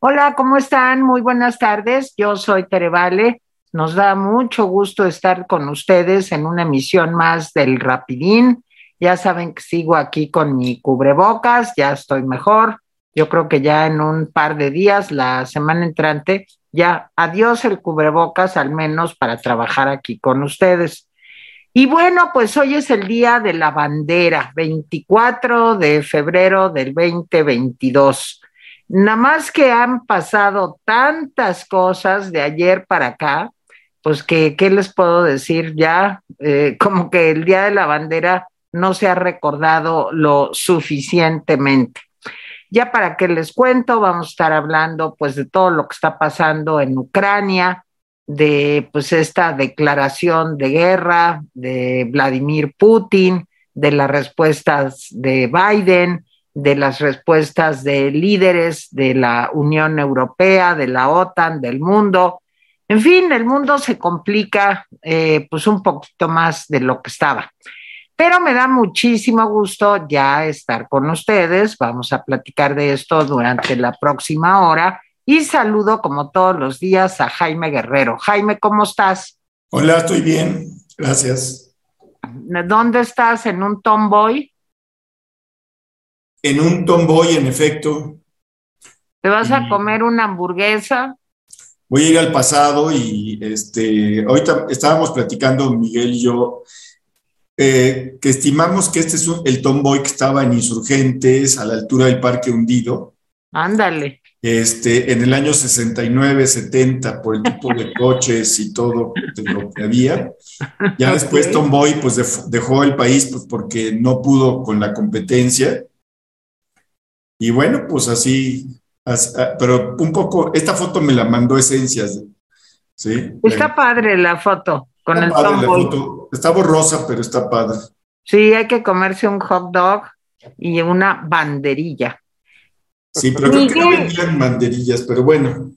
Hola, ¿cómo están? Muy buenas tardes. Yo soy Tere Vale. Nos da mucho gusto estar con ustedes en una emisión más del Rapidín. Ya saben que sigo aquí con mi cubrebocas, ya estoy mejor. Yo creo que ya en un par de días, la semana entrante, ya adiós el cubrebocas, al menos para trabajar aquí con ustedes. Y bueno, pues hoy es el día de la bandera, 24 de febrero del 2022. Nada más que han pasado tantas cosas de ayer para acá, pues que, ¿qué les puedo decir? Ya, eh, como que el Día de la Bandera no se ha recordado lo suficientemente. Ya para que les cuento, vamos a estar hablando pues de todo lo que está pasando en Ucrania, de pues esta declaración de guerra de Vladimir Putin, de las respuestas de Biden, de las respuestas de líderes de la Unión Europea, de la OTAN, del mundo. En fin, el mundo se complica eh, pues un poquito más de lo que estaba. Pero me da muchísimo gusto ya estar con ustedes. Vamos a platicar de esto durante la próxima hora. Y saludo como todos los días a Jaime Guerrero. Jaime, ¿cómo estás? Hola, estoy bien. Gracias. ¿Dónde estás? ¿En un tomboy? En un tomboy, en efecto. ¿Te vas a comer una hamburguesa? Voy a ir al pasado y este, ahorita estábamos platicando Miguel y yo eh, que estimamos que este es el tomboy que estaba en Insurgentes a la altura del Parque Hundido. Ándale. Este, en el año 69, 70, por el tipo de coches y todo lo que había. Ya después Tomboy pues dejó el país pues, porque no pudo con la competencia. Y bueno, pues así, ah, pero un poco, esta foto me la mandó Esencias. ¿sí? Está padre la foto con el Tomboy. Está borrosa, pero está padre. Sí, hay que comerse un hot dog y una banderilla. Sí, pero creo que no vendían banderillas, pero bueno.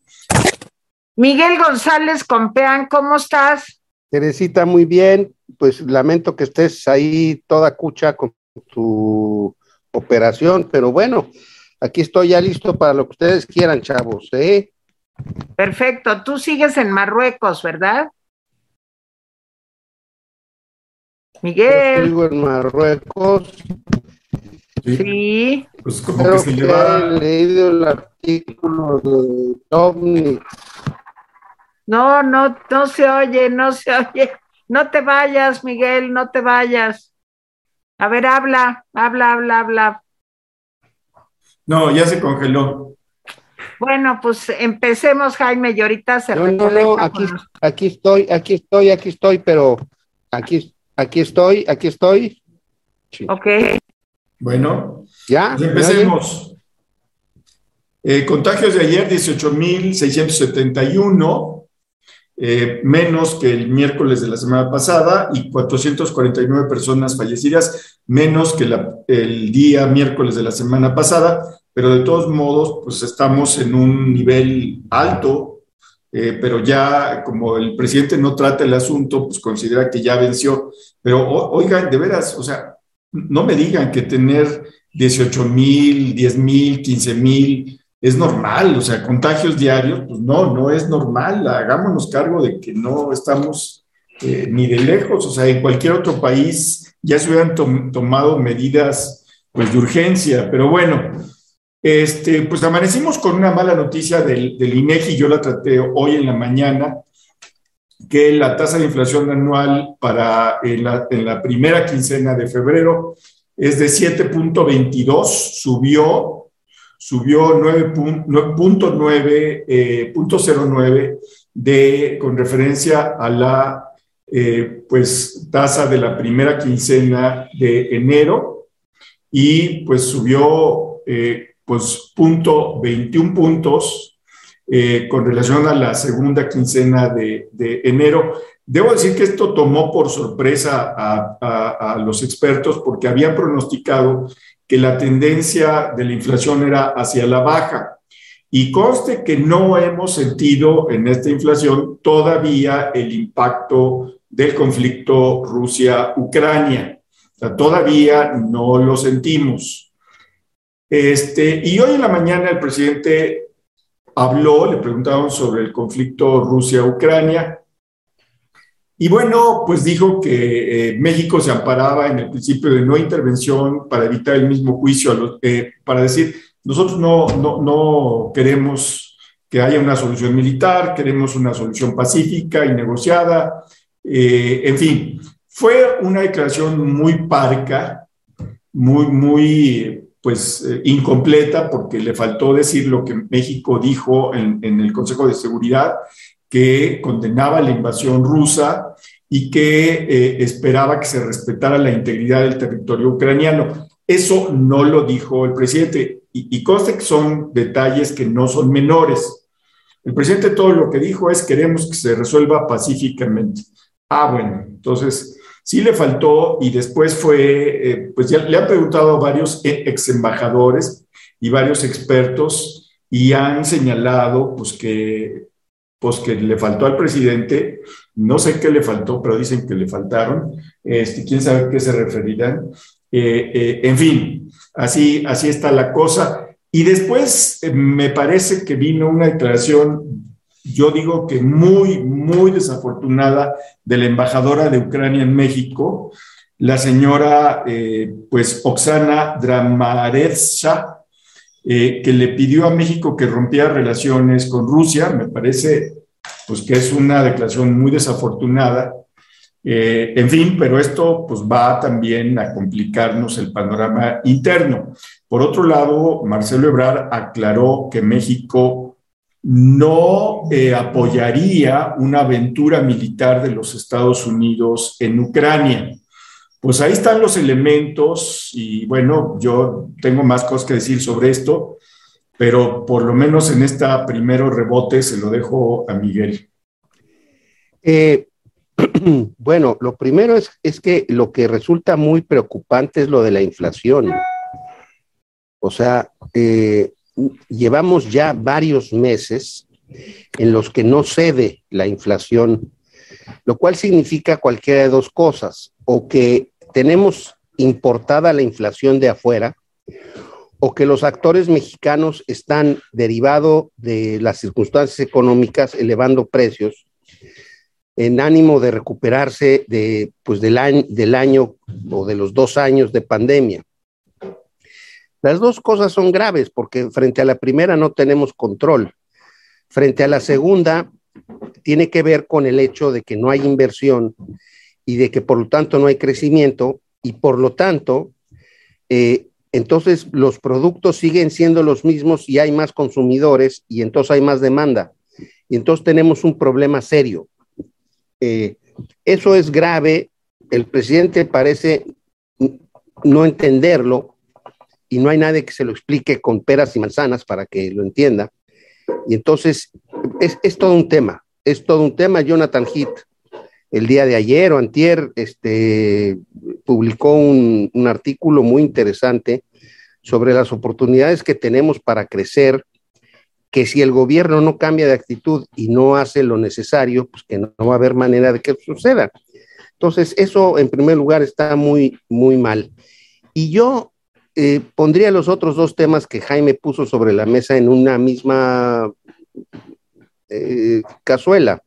Miguel González Compeán, ¿cómo estás? Teresita, muy bien. Pues lamento que estés ahí toda cucha con tu operación, pero bueno, aquí estoy ya listo para lo que ustedes quieran, chavos, ¿eh? Perfecto. Tú sigues en Marruecos, ¿verdad? Miguel. Yo en Marruecos. Sí. Pues como que se lleva... he leído el artículo de OVNI. No, no, no se oye, no se oye. No te vayas, Miguel, no te vayas. A ver, habla, habla, habla, habla. No, ya se congeló. Bueno, pues empecemos, Jaime, y ahorita se No, no, no, aquí, aquí estoy, aquí estoy, aquí estoy, pero aquí, aquí estoy, aquí estoy. Sí. Ok. Bueno, ya. Pues empecemos. Eh, contagios de ayer, 18.671, eh, menos que el miércoles de la semana pasada, y 449 personas fallecidas, menos que la, el día miércoles de la semana pasada, pero de todos modos, pues estamos en un nivel alto, eh, pero ya como el presidente no trata el asunto, pues considera que ya venció. Pero oigan, de veras, o sea, no me digan que tener 18 mil, 10 mil, 15 mil es normal, o sea, contagios diarios, pues no, no es normal, hagámonos cargo de que no estamos eh, ni de lejos, o sea, en cualquier otro país ya se hubieran tomado medidas pues de urgencia, pero bueno, este, pues amanecimos con una mala noticia del, INEGI, yo la traté hoy en la mañana, que la tasa de inflación anual para en la, en la primera quincena de febrero es de 7.22, subió, subió 9.09 eh, de, con referencia a la eh, pues, tasa de la primera quincena de enero y pues subió eh, pues punto 21 puntos eh, con relación a la segunda quincena de, enero. Debo decir que esto tomó por sorpresa a, los expertos porque habían pronosticado que la tendencia de la inflación era hacia la baja. Y conste que no hemos sentido en esta inflación todavía el impacto del conflicto Rusia-Ucrania. todavía no lo sentimos. Este, y hoy en la mañana el presidente habló, le preguntaron sobre el conflicto Rusia-Ucrania. Y bueno, pues dijo que eh, México se amparaba en el principio de no intervención para evitar el mismo juicio, eh, para decir, nosotros no, no, no queremos que haya una solución militar, queremos una solución pacífica y negociada. Eh, en fin, fue una declaración muy parca, muy, muy pues eh, incompleta porque le faltó decir lo que México dijo en, el Consejo de Seguridad, que condenaba la invasión rusa y que eh, esperaba que se respetara la integridad del territorio ucraniano. Eso no lo dijo el presidente y, y conste que son detalles que no son menores. El presidente todo lo que dijo es queremos que se resuelva pacíficamente. Ah, bueno, entonces Sí le faltó y después fue, eh, pues ya le han preguntado a varios e, ex embajadores y varios expertos y han señalado pues que, pues que le faltó al presidente, no sé qué le faltó, pero dicen que le faltaron, este, quién sabe a qué se referirán. Eh, eh, en fin, así, así está la cosa. Y después me parece que vino una declaración yo digo que muy, muy desafortunada de la embajadora de Ucrania en México, la señora, eh, pues, Oksana Dramaretsa, eh, que le pidió a México que rompiera relaciones con Rusia. Me parece, pues, que es una declaración muy desafortunada. Eh, en fin, pero esto pues va también a complicarnos el panorama interno. Por otro lado, Marcelo Ebrard aclaró que México no eh, apoyaría una aventura militar de los Estados Unidos en Ucrania. Pues ahí están los elementos y bueno, yo tengo más cosas que decir sobre esto, pero por lo menos en esta primero rebote se lo dejo a Miguel. Eh, bueno, lo primero es, es que lo que resulta muy preocupante es lo de la inflación. O sea, eh, llevamos ya varios meses en los que no cede la inflación, lo cual significa cualquiera de dos cosas, o que tenemos importada la inflación de afuera, o que los actores mexicanos están derivado de las circunstancias económicas elevando precios en ánimo de recuperarse de, pues, del, año, del año o de los dos años de pandemia. Las dos cosas son graves porque frente a la primera no tenemos control. Frente a la segunda, tiene que ver con el hecho de que no hay inversión y de que por lo tanto no hay crecimiento y por lo tanto, eh, entonces los productos siguen siendo los mismos y hay más consumidores y entonces hay más demanda. Y entonces tenemos un problema serio. Eh, eso es grave. El presidente parece no entenderlo y no hay nadie que se lo explique con peras y manzanas para que lo entienda. Y entonces es, todo un tema, es todo un tema. Jonathan Heath, el día de ayer o antier, este, publicó un, un artículo muy interesante sobre las oportunidades que tenemos para crecer, que si el gobierno no cambia de actitud y no hace lo necesario, pues que no, va a haber manera de que suceda. Entonces, eso en primer lugar está muy, muy mal. Y yo eh, pondría los otros dos temas que Jaime puso sobre la mesa en una misma eh, cazuela.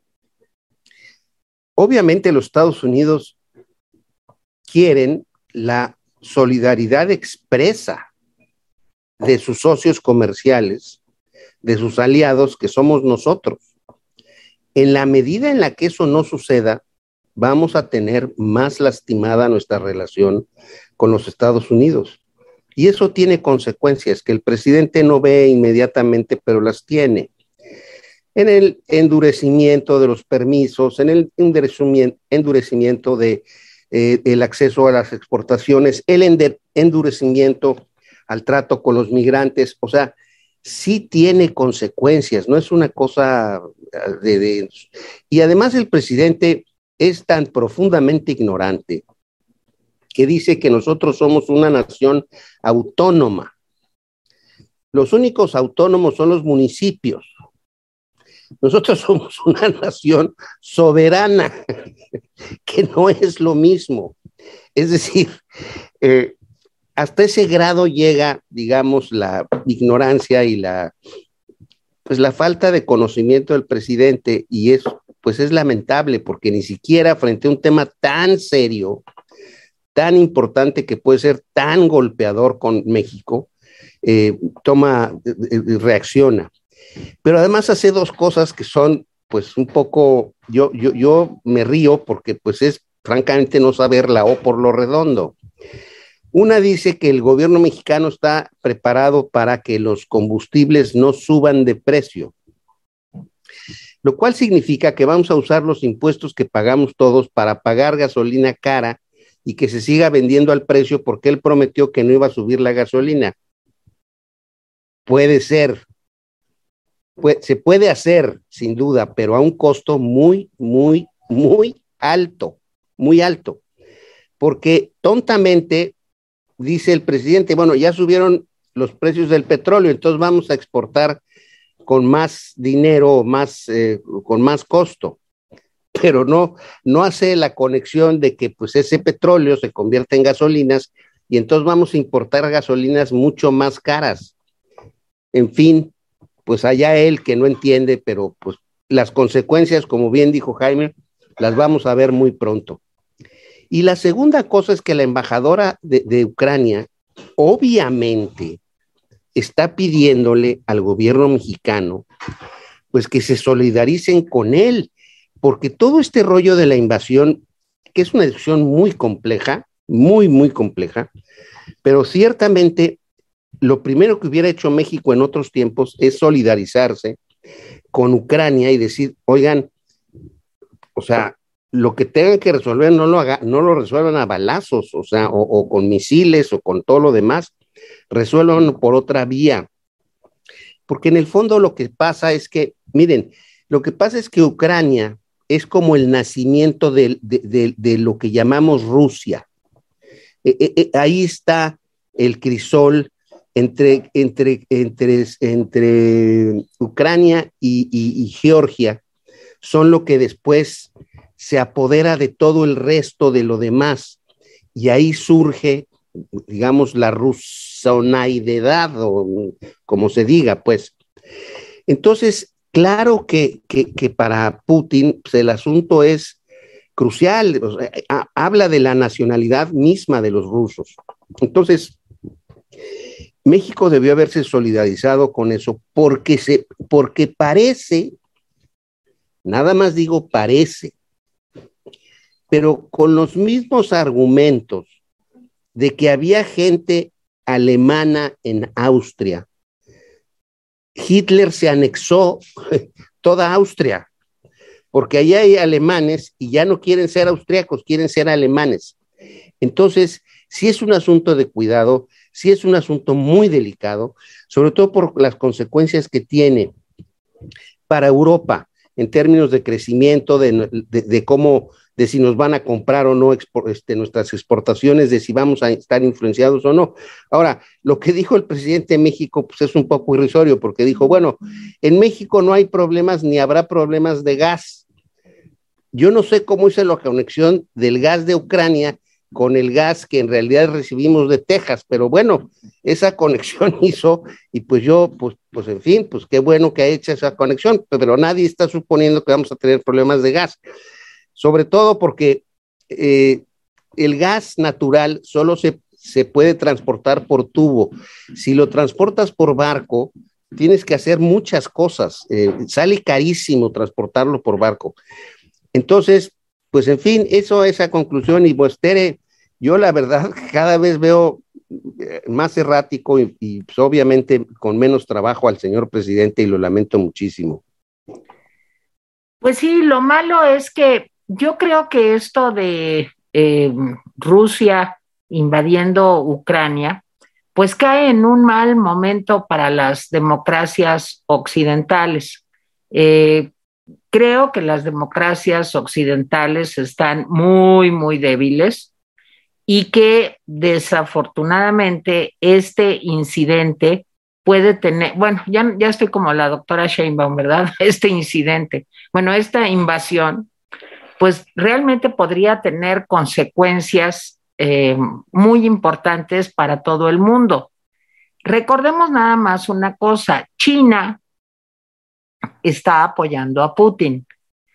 Obviamente los Estados Unidos quieren la solidaridad expresa de sus socios comerciales, de sus aliados, que somos nosotros. En la medida en la que eso no suceda, vamos a tener más lastimada nuestra relación con los Estados Unidos. Y eso tiene consecuencias que el presidente no ve inmediatamente, pero las tiene. En el endurecimiento de los permisos, en el endurecimiento de, eh, el acceso a las exportaciones, el endurecimiento al trato con los migrantes, o sea, sí tiene consecuencias, no es una cosa de, de... Y además el presidente es tan profundamente ignorante que dice que nosotros somos una nación autónoma. Los únicos autónomos son los municipios. Nosotros somos una nación soberana, que no es lo mismo. Es decir, eh, hasta ese grado llega, digamos, la ignorancia y la pues la falta de conocimiento del presidente y eso pues es lamentable porque ni siquiera frente a un tema tan serio, tan importante que puede ser tan golpeador con México, eh, toma, eh, eh, reacciona. Pero además hace dos cosas que son pues un poco, yo, yo, yo me río porque pues es francamente no saber la O por lo redondo. Una dice que el gobierno mexicano está preparado para que los combustibles no suban de precio, lo cual significa que vamos a usar los impuestos que pagamos todos para pagar gasolina cara y que se siga vendiendo al precio porque él prometió que no iba a subir la gasolina. Puede ser, se puede hacer sin duda, pero a un costo muy, muy, muy alto, muy alto. Porque tontamente dice el presidente, bueno, ya subieron los precios del petróleo, entonces vamos a exportar con más dinero, más, eh, con más costo. Pero no, no hace la conexión de que pues ese petróleo se convierte en gasolinas y entonces vamos a importar gasolinas mucho más caras. En fin, pues allá él que no entiende, pero pues las consecuencias, como bien dijo Jaime, las vamos a ver muy pronto. Y la segunda cosa es que la embajadora de, Ucrania, obviamente, está pidiéndole al gobierno mexicano, pues que se solidaricen con él, porque todo este rollo de la invasión, que es una decisión muy compleja, muy, muy compleja, pero ciertamente lo primero que hubiera hecho México en otros tiempos es solidarizarse con Ucrania y decir, oigan, o sea, lo que tengan que resolver no lo, haga, no lo resuelvan a balazos, o sea, o, con misiles o con todo lo demás, resuelvan por otra vía. Porque en el fondo lo que pasa es que, miren, lo que pasa es que Ucrania es como el nacimiento de, lo que llamamos Rusia. E, e, e, ahí está el crisol entre, entre, entre, entre Ucrania y Georgia, son lo que después se apodera de todo el resto de lo demás y ahí surge, digamos, la rusonaidad o como se diga, pues. Entonces, claro que, para Putin pues, el asunto es crucial, habla de la nacionalidad misma de los rusos. Entonces, México debió haberse solidarizado con eso porque, se, porque parece, nada más digo parece, pero con los mismos argumentos de que había gente alemana en Austria. Hitler se anexó toda Austria, porque allá hay alemanes y ya no quieren ser austriacos, quieren ser alemanes. Entonces, sí es un asunto de cuidado, sí es un asunto muy delicado, sobre todo por las consecuencias que tiene para Europa en términos de crecimiento, de cómo de si nos van a comprar o no este, nuestras exportaciones, de si vamos a estar influenciados o no. Ahora, lo que dijo el presidente de México pues es un poco irrisorio porque dijo, bueno, en México no hay problemas ni habrá problemas de gas. Yo no sé cómo hice la conexión del gas de Ucrania con el gas que en realidad recibimos de Texas, pero bueno, esa conexión hizo y pues yo, pues, pues en fin, pues qué bueno que ha hecho esa conexión, pero nadie está suponiendo que vamos a tener problemas de gas sobre todo porque eh, el gas natural solo se, puede transportar por tubo. Si lo transportas por barco, tienes que hacer muchas cosas. Eh, sale carísimo transportarlo por barco. Entonces, pues en fin, eso, esa conclusión. Y pues Tere, yo la verdad cada vez veo eh, más errático y, y pues, obviamente con menos trabajo al señor presidente y lo lamento muchísimo. Pues sí, lo malo es que yo creo que esto de eh, Rusia invadiendo Ucrania, pues cae en un mal momento para las democracias occidentales. Eh, creo que las democracias occidentales están muy, muy débiles y que desafortunadamente este incidente puede tener, bueno, ya, ya estoy como la doctora Sheinbaum, ¿verdad? Este incidente, bueno, esta invasión pues realmente podría tener consecuencias eh, muy importantes para todo el mundo. Recordemos nada más una cosa, China está apoyando a Putin.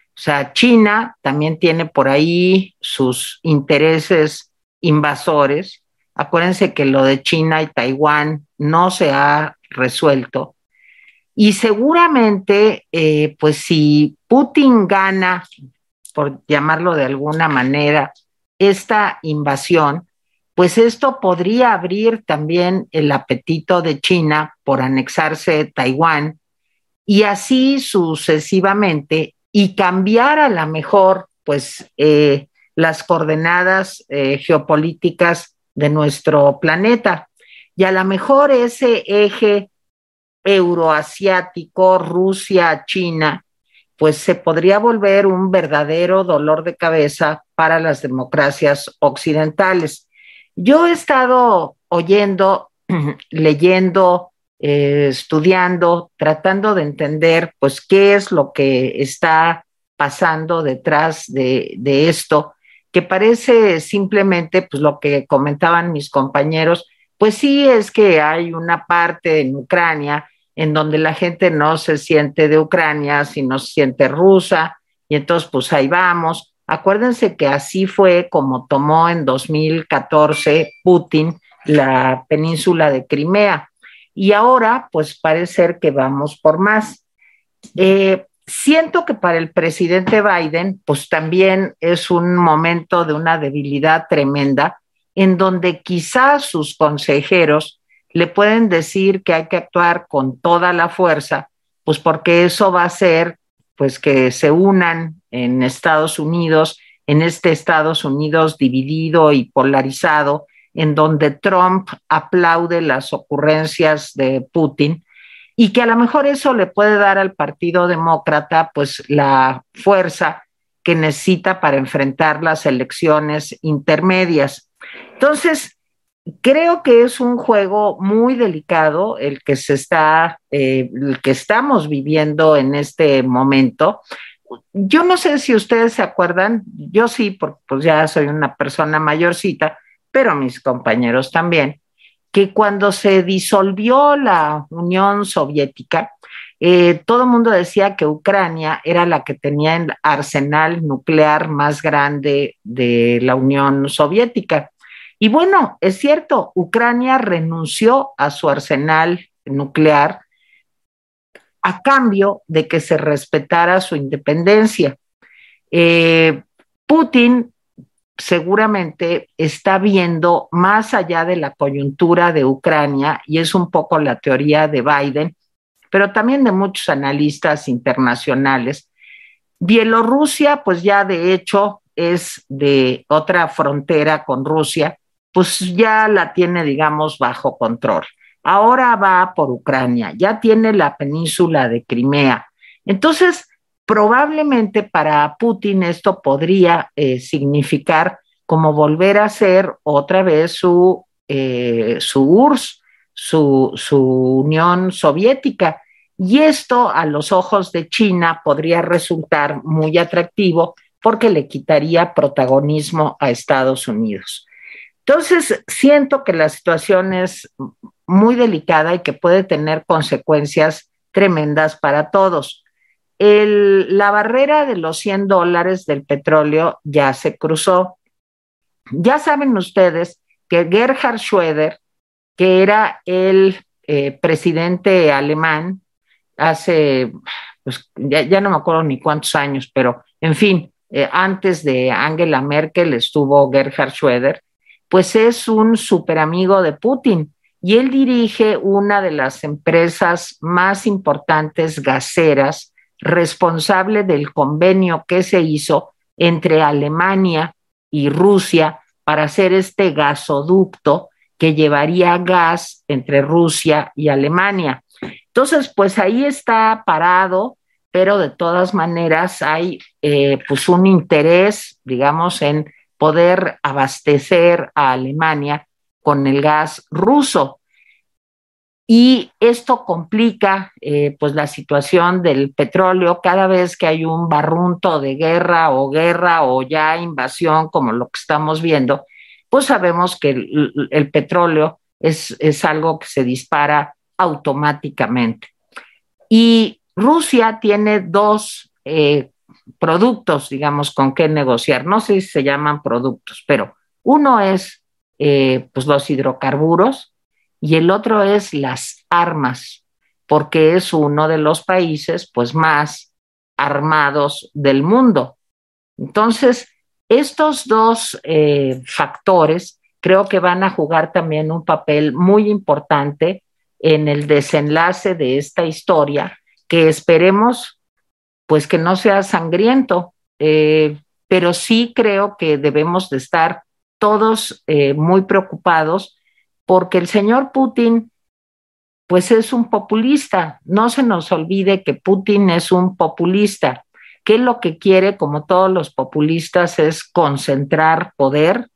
O sea, China también tiene por ahí sus intereses invasores. Acuérdense que lo de China y Taiwán no se ha resuelto. Y seguramente, eh, pues si Putin gana, por llamarlo de alguna manera, esta invasión, pues esto podría abrir también el apetito de China por anexarse Taiwán y así sucesivamente y cambiar a la mejor, pues, eh, las coordenadas eh, geopolíticas de nuestro planeta. Y a lo mejor ese eje euroasiático, Rusia, China, pues se podría volver un verdadero dolor de cabeza para las democracias occidentales. Yo he estado oyendo, leyendo, eh, estudiando, tratando de entender, pues, qué es lo que está pasando detrás de, esto, que parece simplemente, pues, lo que comentaban mis compañeros, pues sí es que hay una parte en Ucrania en donde la gente no se siente de Ucrania, sino se siente rusa, y entonces pues ahí vamos. Acuérdense que así fue como tomó en 2014 Putin la península de Crimea. Y ahora pues parece ser que vamos por más. Eh, siento que para el presidente Biden pues también es un momento de una debilidad tremenda en donde quizás sus consejeros le pueden decir que hay que actuar con toda la fuerza, pues porque eso va a hacer pues que se unan en Estados Unidos, en este Estados Unidos dividido y polarizado, en donde Trump aplaude las ocurrencias de Putin y que a lo mejor eso le puede dar al Partido Demócrata pues la fuerza que necesita para enfrentar las elecciones intermedias. Entonces, creo que es un juego muy delicado el que se está, eh, el que estamos viviendo en este momento. Yo no sé si ustedes se acuerdan, yo sí, porque pues ya soy una persona mayorcita, pero mis compañeros también, que cuando se disolvió la Unión Soviética, eh, todo el mundo decía que Ucrania era la que tenía el arsenal nuclear más grande de la Unión Soviética. Y bueno, es cierto, Ucrania renunció a su arsenal nuclear a cambio de que se respetara su independencia. Eh, Putin seguramente está viendo más allá de la coyuntura de Ucrania, y es un poco la teoría de Biden, pero también de muchos analistas internacionales. Bielorrusia, pues ya de hecho es de otra frontera con Rusia, pues ya la tiene, digamos, bajo control. Ahora va por Ucrania, ya tiene la península de Crimea. Entonces, probablemente para Putin esto podría eh, significar como volver a ser otra vez su, eh, su URSS, su, su Unión Soviética. Y esto a los ojos de China podría resultar muy atractivo porque le quitaría protagonismo a Estados Unidos. Entonces, siento que la situación es muy delicada y que puede tener consecuencias tremendas para todos. la barrera de los 100 dólares del petróleo ya se cruzó. Ya saben ustedes que Gerhard Schröder, que era el eh, presidente alemán hace, pues ya, no me acuerdo ni cuántos años, pero en fin, eh, antes de Angela Merkel estuvo Gerhard Schröder, pues es un super amigo de Putin y él dirige una de las empresas más importantes gaseras, responsable del convenio que se hizo entre Alemania y Rusia para hacer este gasoducto que llevaría gas entre Rusia y Alemania. Entonces, pues ahí está parado, pero de todas maneras hay eh, pues un interés, digamos, en poder abastecer a Alemania con el gas ruso. Y esto complica eh, pues la situación del petróleo cada vez que hay un barrunto de guerra o guerra o ya invasión como lo que estamos viendo, pues sabemos que el, petróleo es, es algo que se dispara automáticamente. Y Rusia tiene dos eh, productos, digamos, con qué negociar. No sé si se llaman productos, pero uno es eh, pues los hidrocarburos y el otro es las armas, porque es uno de los países pues más armados del mundo. Entonces, estos dos eh, factores creo que van a jugar también un papel muy importante en el desenlace de esta historia, que esperemos pues que no sea sangriento, eh, pero sí creo que debemos de estar todos eh, muy preocupados porque el señor Putin pues es un populista. No se nos olvide que Putin es un populista que lo que quiere, como todos los populistas, es concentrar poder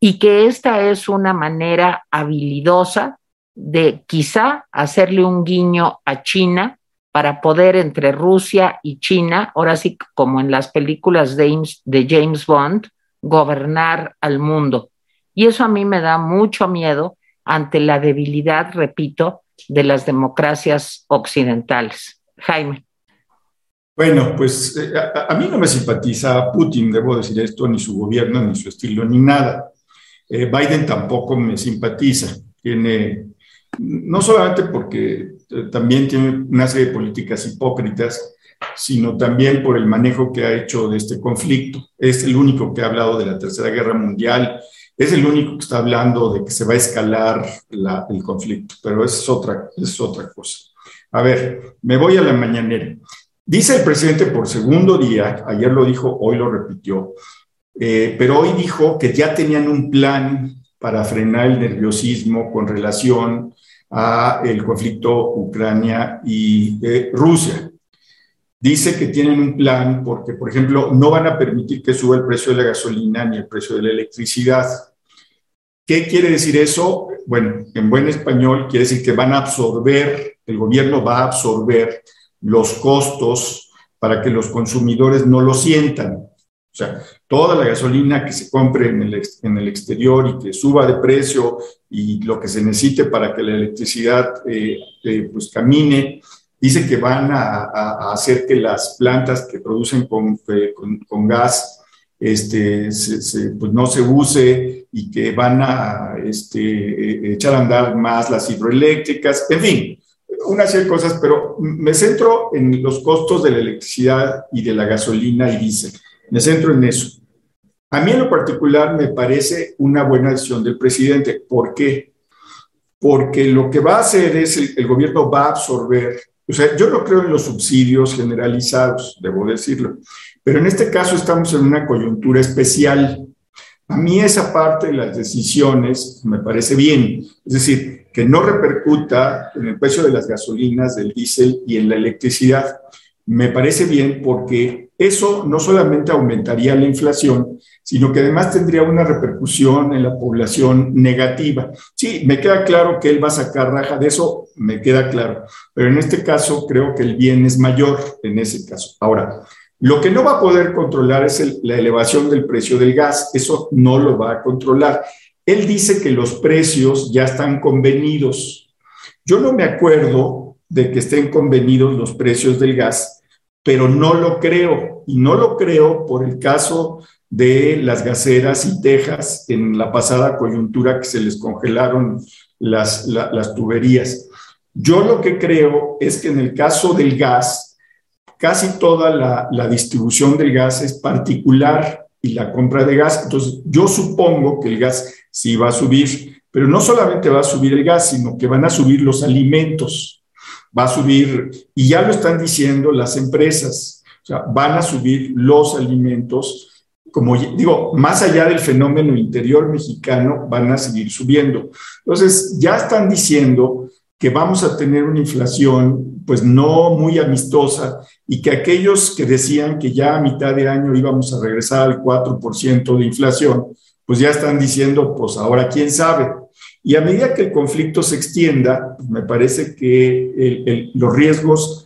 y que esta es una manera habilidosa de quizá hacerle un guiño a China para poder entre Rusia y China, ahora sí como en las películas de James, Bond, gobernar al mundo. Y eso a mí me da mucho miedo ante la debilidad, repito, de las democracias occidentales. Jaime. Bueno, pues eh, a, mí no me simpatiza Putin, debo decir esto, ni su gobierno, ni su estilo, ni nada. Eh, Biden tampoco me simpatiza. Tiene, no solamente porque también tiene una serie de políticas hipócritas, sino también por el manejo que ha hecho de este conflicto. Es el único que ha hablado de la Tercera Guerra Mundial, es el único que está hablando de que se va a escalar el conflicto, pero es otra, es otra cosa. A ver, me voy a la mañanera. Dice el presidente por segundo día, ayer lo dijo, hoy lo repitió, eh, pero hoy dijo que ya tenían un plan para frenar el nerviosismo con relación a el conflicto Ucrania y eh, Rusia. Dice que tienen un plan porque, por ejemplo, no van a permitir que suba el precio de la gasolina ni el precio de la electricidad. ¿Qué quiere decir eso? Bueno, en buen español quiere decir que van a absorber, el gobierno va a absorber los costos para que los consumidores no lo sientan. O sea, toda la gasolina que se compre en el, en el exterior y que suba de precio y lo que se necesite para que la electricidad eh, eh, pues camine, dice que van a, hacer que las plantas que producen con, eh, con, gas este, pues no se use y que van a este, echar a andar más las hidroeléctricas, en fin, una serie de cosas, pero me centro en los costos de la electricidad y de la gasolina y diésel. Me centro en eso. A mí en lo particular me parece una buena decisión del presidente. ¿Por qué? Porque lo que va a hacer es el, el gobierno va a absorber, o sea, yo no creo en los subsidios generalizados, debo decirlo, pero en este caso estamos en una coyuntura especial. A mí esa parte de las decisiones me parece bien. Es decir, que no repercuta en el precio de las gasolinas, del diésel y en la electricidad. Me parece bien porque eso no solamente aumentaría la inflación, sino que además tendría una repercusión en la población negativa. Sí, me queda claro que él va a sacar raja de eso, me queda claro, pero en este caso creo que el bien es mayor en ese caso. Ahora, lo que no va a poder controlar es la elevación del precio del gas, eso no lo va a controlar. Él dice que los precios ya están convenidos. Yo no me acuerdo de que estén convenidos los precios del gas, pero no lo creo. Y no lo creo por el caso de las gaseras y tejas en la pasada coyuntura que se les congelaron las, las tuberías. Yo lo que creo es que en el caso del gas, casi toda la, la distribución del gas es particular y la compra de gas. Entonces, yo supongo que el gas sí va a subir, pero no solamente va a subir el gas, sino que van a subir los alimentos, va a subir, y ya lo están diciendo las empresas, o sea, van a subir los alimentos, como digo, más allá del fenómeno interior mexicano, van a seguir subiendo. Entonces, ya están diciendo que vamos a tener una inflación pues no muy amistosa y que aquellos que decían que ya a mitad de año íbamos a regresar al 4% de inflación, pues ya están diciendo, pues ahora quién sabe. Y a medida que el conflicto se extienda, pues me parece que los riesgos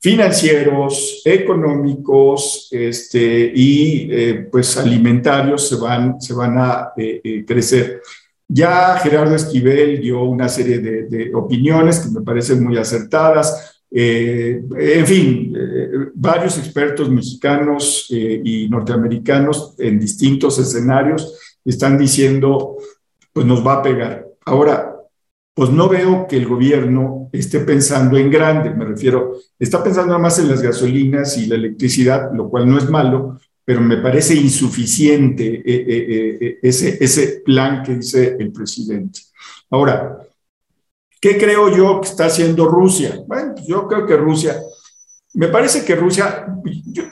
financieros, económicos este, y eh, pues alimentarios se van, se van a eh, eh, crecer. Ya Gerardo Esquivel dio una serie de, opiniones que me parecen muy acertadas. En fin, varios expertos mexicanos y norteamericanos en distintos escenarios están diciendo, pues nos va a pegar. Ahora, pues no veo que el gobierno esté pensando en grande, me refiero, está pensando nada más en las gasolinas y la electricidad, lo cual no es malo, pero me parece insuficiente ese, ese plan que dice el presidente. Ahora, ¿Qué creo yo que está haciendo Rusia? Bueno, pues yo creo que Rusia, me parece que Rusia,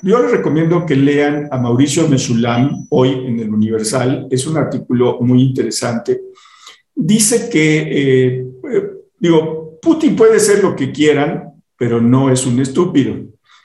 yo, les recomiendo que lean a Mauricio Mesulam hoy en el Universal, es un artículo muy interesante. Dice que, eh, eh, digo, Putin puede ser lo que quieran, pero no es un estúpido.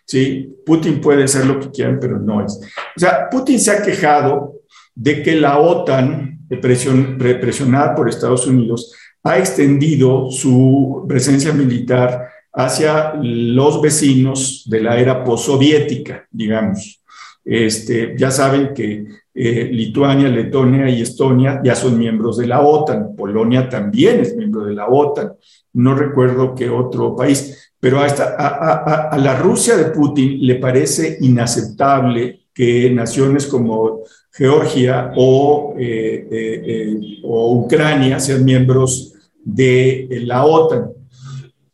¿sí? Putin puede ser lo que quieran, pero no es. O sea, Putin se ha quejado de que la OTAN, presionada por Estados Unidos, ha extendido su presencia militar hacia los vecinos de la era postsoviética, digamos. Este, ya saben que eh, Lituania, Letonia y Estonia ya son miembros de la OTAN, Polonia también es miembro de la OTAN, no recuerdo qué otro país, pero a, a, la Rusia de Putin le parece inaceptable que naciones como Georgia o, eh, eh, o Ucrania sean miembros de la OTAN.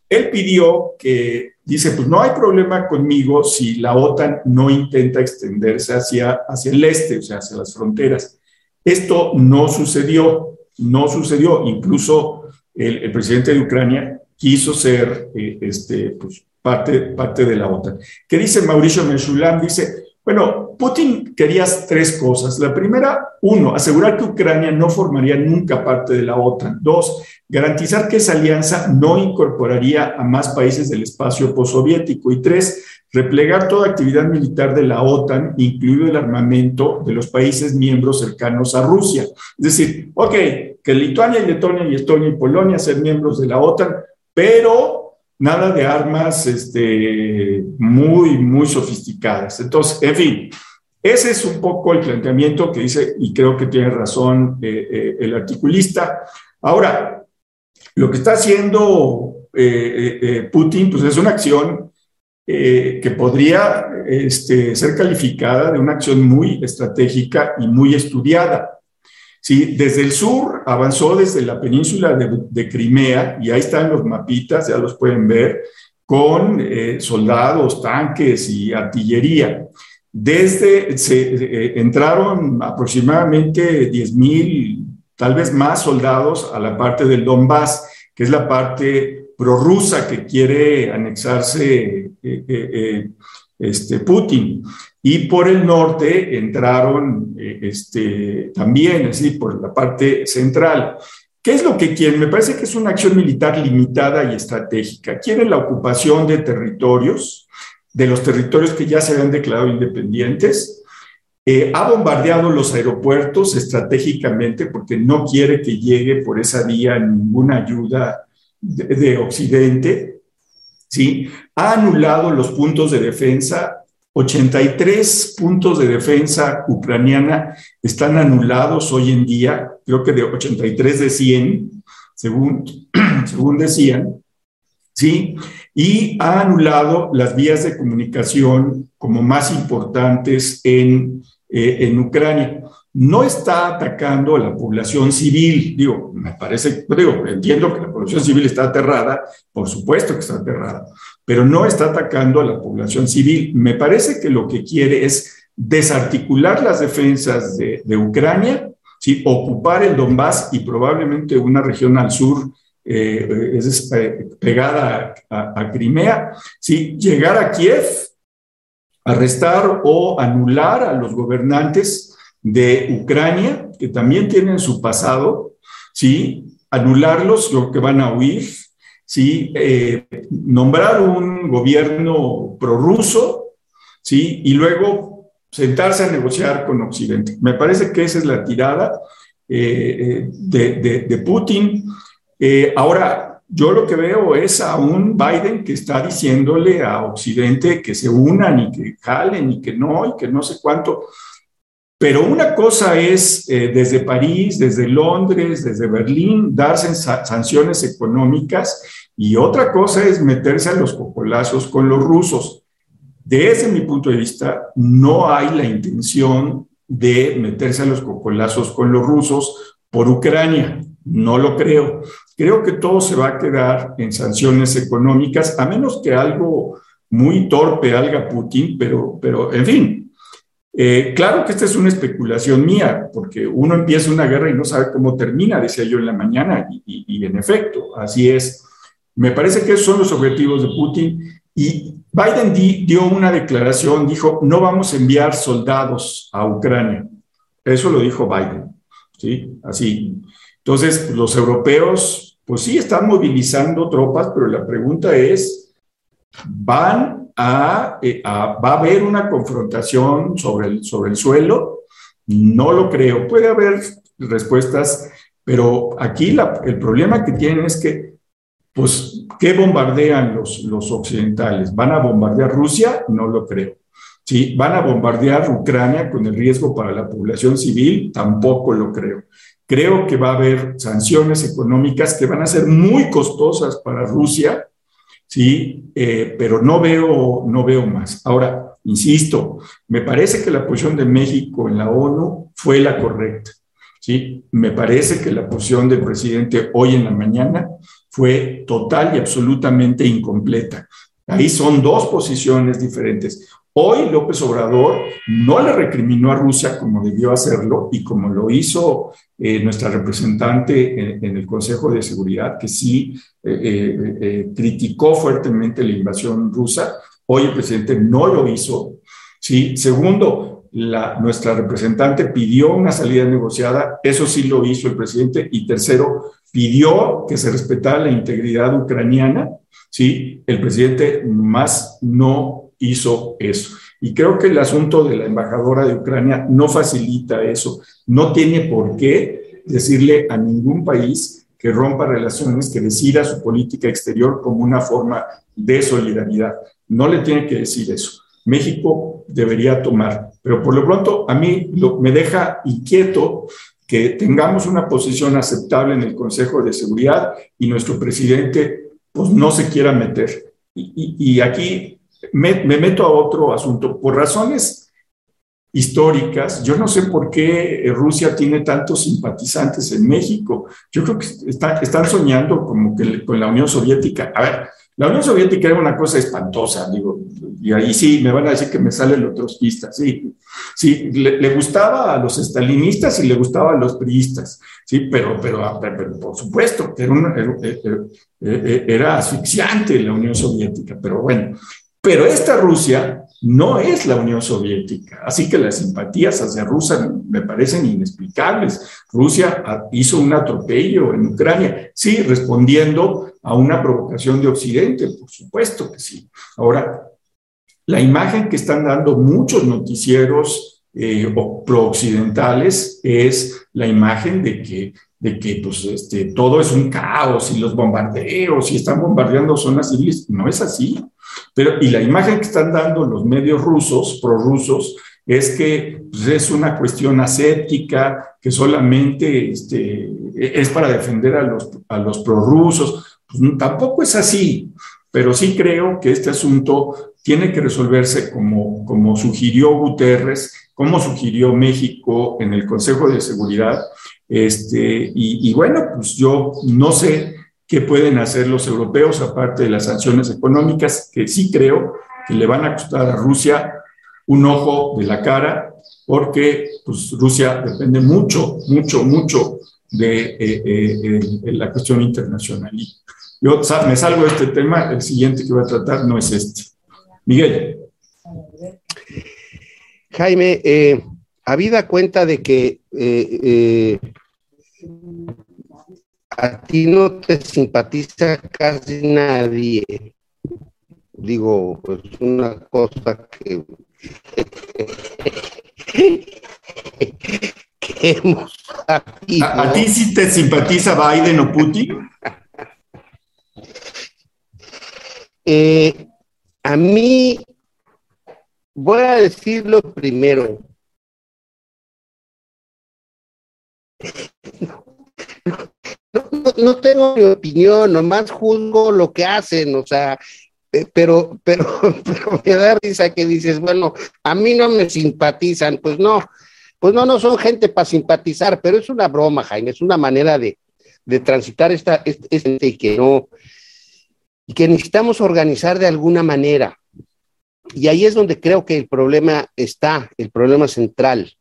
Él pidió que, dice, pues no hay problema conmigo si la OTAN no intenta extenderse hacia, hacia el este, o sea, hacia las fronteras. Esto no sucedió, no sucedió. Incluso el, presidente de Ucrania quiso ser eh, este, pues, parte, parte de la OTAN. ¿Qué dice Mauricio Meshulam? Dice, bueno, Putin quería tres cosas. La primera, uno, asegurar que Ucrania no formaría nunca parte de la OTAN. Dos, garantizar que esa alianza no incorporaría a más países del espacio postsoviético. Y tres, replegar toda actividad militar de la OTAN, incluido el armamento de los países miembros cercanos a Rusia. Es decir, ok, que Lituania, Letonia y Estonia y Polonia sean miembros de la OTAN, pero nada de armas este, muy, muy sofisticadas. Entonces, en fin, ese es un poco el planteamiento que dice, y creo que tiene razón eh, eh, el articulista. Ahora, lo que está haciendo eh, Putin, pues es una acción que podría este, ser calificada de una acción muy estratégica y muy estudiada. ¿Sí? Desde el sur avanzó desde la península de, Crimea, y ahí están los mapitas, ya los pueden ver, con eh, soldados, tanques y artillería. Desde, se, eh, entraron aproximadamente 10 mil, tal vez más soldados a la parte del Donbass, que es la parte prorrusa que quiere anexarse eh, este, Putin. Y por el norte entraron eh, este, también, así, por la parte central. ¿Qué es lo que quieren? Me parece que es una acción militar limitada y estratégica. Quieren la ocupación de territorios, de los territorios que ya se habían declarado independientes. Eh, ha bombardeado los aeropuertos estratégicamente porque no quiere que llegue por esa vía ninguna ayuda de, de Occidente. ¿sí? Ha anulado los puntos de defensa 83 puntos de defensa ucraniana están anulados hoy en día, creo que de 83 de 100, según, según decían, ¿sí? Y ha anulado las vías de comunicación como más importantes en, eh, en Ucrania. No está atacando a la población civil, digo, me parece, digo, entiendo que la población civil está aterrada, por supuesto que está aterrada, pero no está atacando a la población civil. Me parece que lo que quiere es desarticular las defensas de, Ucrania, ¿sí? ocupar el Donbass y probablemente una región al sur eh, es, pegada a, Crimea, ¿sí? llegar a Kiev, arrestar o anular a los gobernantes de Ucrania, que también tienen su pasado, ¿sí? anularlos, lo que van a huir, ¿sí? Eh, nombrar un gobierno prorruso ¿sí? y luego sentarse a negociar con Occidente. Me parece que esa es la tirada eh, de, Putin. Eh, ahora, yo lo que veo es a un Biden que está diciéndole a Occidente que se unan y que jalen y que no, y que no sé cuánto. Pero una cosa es desde París, desde Londres, desde Berlín, darse sanciones económicas Y otra cosa es meterse a los cocolazos con los rusos. Desde mi punto de vista, no hay la intención de meterse a los cocolazos con los rusos por Ucrania. No lo creo. Creo que todo se va a quedar en sanciones económicas, a menos que algo muy torpe haga Putin, pero, pero en fin. Eh, claro que esta es una especulación mía, porque uno empieza una guerra y no sabe cómo termina, decía yo en la mañana, y, en efecto, así es. Me parece que esos son los objetivos de Putin. Y Biden dio una declaración, dijo, no vamos a enviar soldados a Ucrania. Eso lo dijo Biden, ¿sí? Así. Entonces, los europeos, pues sí, están movilizando tropas, pero la pregunta es, ¿van a, eh, va a haber una confrontación sobre el, sobre el suelo? No lo creo. Puede haber respuestas, pero aquí el problema que tienen es que, pues, ¿qué bombardean los, los occidentales? ¿Van a bombardear Rusia? No lo creo. ¿Sí? ¿Van a bombardear Ucrania con el riesgo para la población civil? Tampoco lo creo. Creo que va a haber sanciones económicas que van a ser muy costosas para Rusia, ¿sí? Eh, pero no veo, no veo más. Ahora, insisto, me parece que la posición de México en la ONU fue la correcta. ¿sí? Me parece que la posición del presidente hoy en la mañana fue total y absolutamente incompleta. Ahí son dos posiciones diferentes. Hoy López Obrador no le recriminó a Rusia como debió hacerlo y como lo hizo eh, nuestra representante en, el Consejo de Seguridad, que sí eh, eh, criticó fuertemente la invasión rusa. Hoy el presidente no lo hizo. ¿sí? Segundo, nuestra representante pidió una salida negociada, eso sí lo hizo el presidente. Y tercero, pidió que se respetara la integridad ucraniana. ¿sí? El presidente más no hizo eso. Y creo que el asunto de la embajadora de Ucrania no facilita eso. No tiene por qué decirle a ningún país que rompa relaciones, que decida su política exterior como una forma de solidaridad. No le tiene que decir eso. México debería tomar, pero por lo pronto a mí me deja inquieto que tengamos una posición aceptable en el Consejo de Seguridad y nuestro presidente pues no se quiera meter. Y, y aquí me, meto a otro asunto. Por razones históricas, yo no sé por qué Rusia tiene tantos simpatizantes en México. Yo creo que están soñando como que con la Unión Soviética. A ver, la Unión Soviética era una cosa espantosa, digo, y ahí sí me van a decir que me salen los trotskistas, sí, sí, le, gustaba a los estalinistas y le gustaba a los priistas, sí, pero, pero, pero, por supuesto, era, era, era asfixiante la Unión Soviética, pero bueno, pero esta Rusia no es la Unión Soviética, así que las simpatías hacia Rusia me parecen inexplicables. Rusia hizo un atropello en Ucrania, sí, respondiendo a una provocación de Occidente, por supuesto que sí. Ahora, la imagen que están dando muchos noticieros eh, pro-occidentales es la imagen de que de que pues, este, todo es un caos y los bombardeos y están bombardeando zonas civiles. No es así. Pero, y la imagen que están dando los medios rusos, prorrusos, es que pues, es una cuestión aséptica, que solamente este, es para defender a los, a los prorrusos. Pues, tampoco es así, pero sí creo que este asunto tiene que resolverse como, como sugirió Guterres, como sugirió México en el Consejo de Seguridad. Este, y, y bueno, pues yo no sé qué pueden hacer los europeos, aparte de las sanciones económicas, que sí creo que le van a costar a Rusia un ojo de la cara, porque pues, Rusia depende mucho, mucho, mucho de eh, eh, la cuestión internacional. Yo me salgo de este tema, el siguiente que voy a tratar no es este. Miguel. Jaime, eh, habida cuenta de que a ti no te simpatiza casi nadie. Digo, pues una cosa que, hemos ¿A, ti sí te simpatiza Biden o Putin? Eh, a mí, voy a decirlo primero. no, tengo mi opinión, nomás juzgo lo que hacen, o sea, eh, pero, pero, pero me da risa que dices, bueno, a mí no me simpatizan, pues no, pues no, no son gente para simpatizar, pero es una broma, Jaime, es una manera de, de transitar esta, este, y que no, y que necesitamos organizar de alguna manera. Y ahí es donde creo que el problema está, el problema central.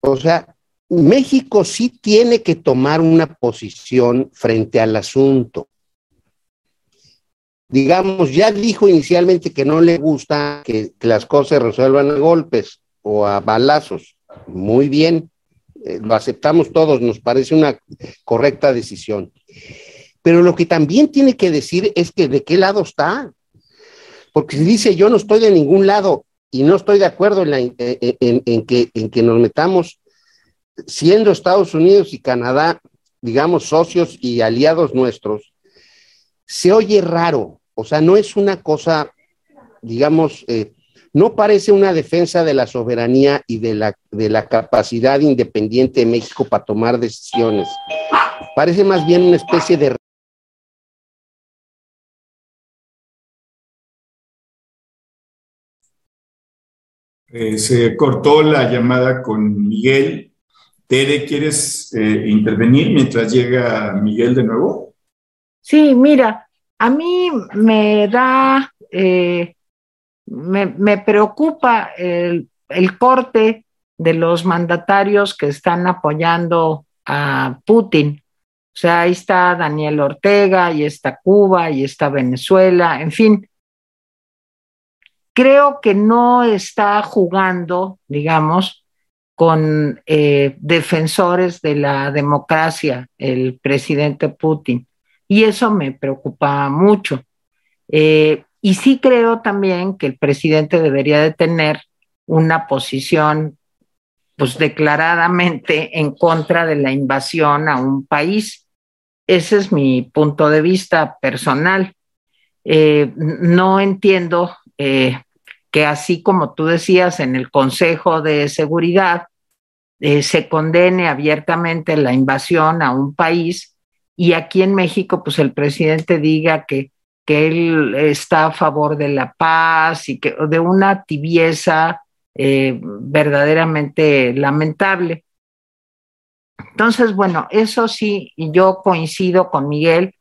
O sea, México sí tiene que tomar una posición frente al asunto. Digamos, ya dijo inicialmente que no le gusta que, las cosas resuelvan a golpes o a balazos. Muy bien, eh, lo aceptamos todos, nos parece una correcta decisión. Pero lo que también tiene que decir es que de qué lado está. Porque si dice yo no estoy de ningún lado y no estoy de acuerdo en, que, en que nos metamos, siendo Estados Unidos y Canadá, digamos, socios y aliados nuestros, se oye raro. O sea, no es una cosa, digamos, eh, no parece una defensa de la soberanía y de la, de la capacidad independiente de México para tomar decisiones. Parece más bien una especie de Eh, se cortó la llamada con Miguel. Tere, ¿quieres eh, intervenir mientras llega Miguel de nuevo? Sí, mira, a mí me da, eh, me, preocupa el, el corte de los mandatarios que están apoyando a Putin. O sea, ahí está Daniel Ortega, ahí está Cuba, ahí está Venezuela, en fin, creo que no está jugando, digamos, con eh, defensores de la democracia, el presidente Putin. Y eso me preocupa mucho. Eh, y sí creo también que el presidente debería de tener una posición pues declaradamente en contra de la invasión a un país. Ese es mi punto de vista personal. Eh, no entiendo que así como tú decías en el Consejo de Seguridad, eh, se condene abiertamente la invasión a un país y aquí en México, pues el presidente diga que, que él está a favor de la paz y que de una tibieza eh, verdaderamente lamentable. Entonces, bueno, eso sí, yo coincido con Miguel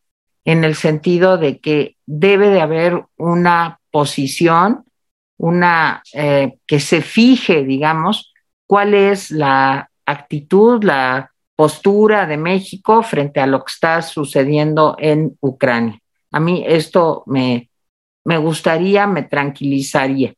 en el sentido de que debe de haber una posición una eh, que se fije, digamos, cuál es la actitud, la postura de México frente a lo que está sucediendo en Ucrania. A mí esto me, me gustaría, me tranquilizaría.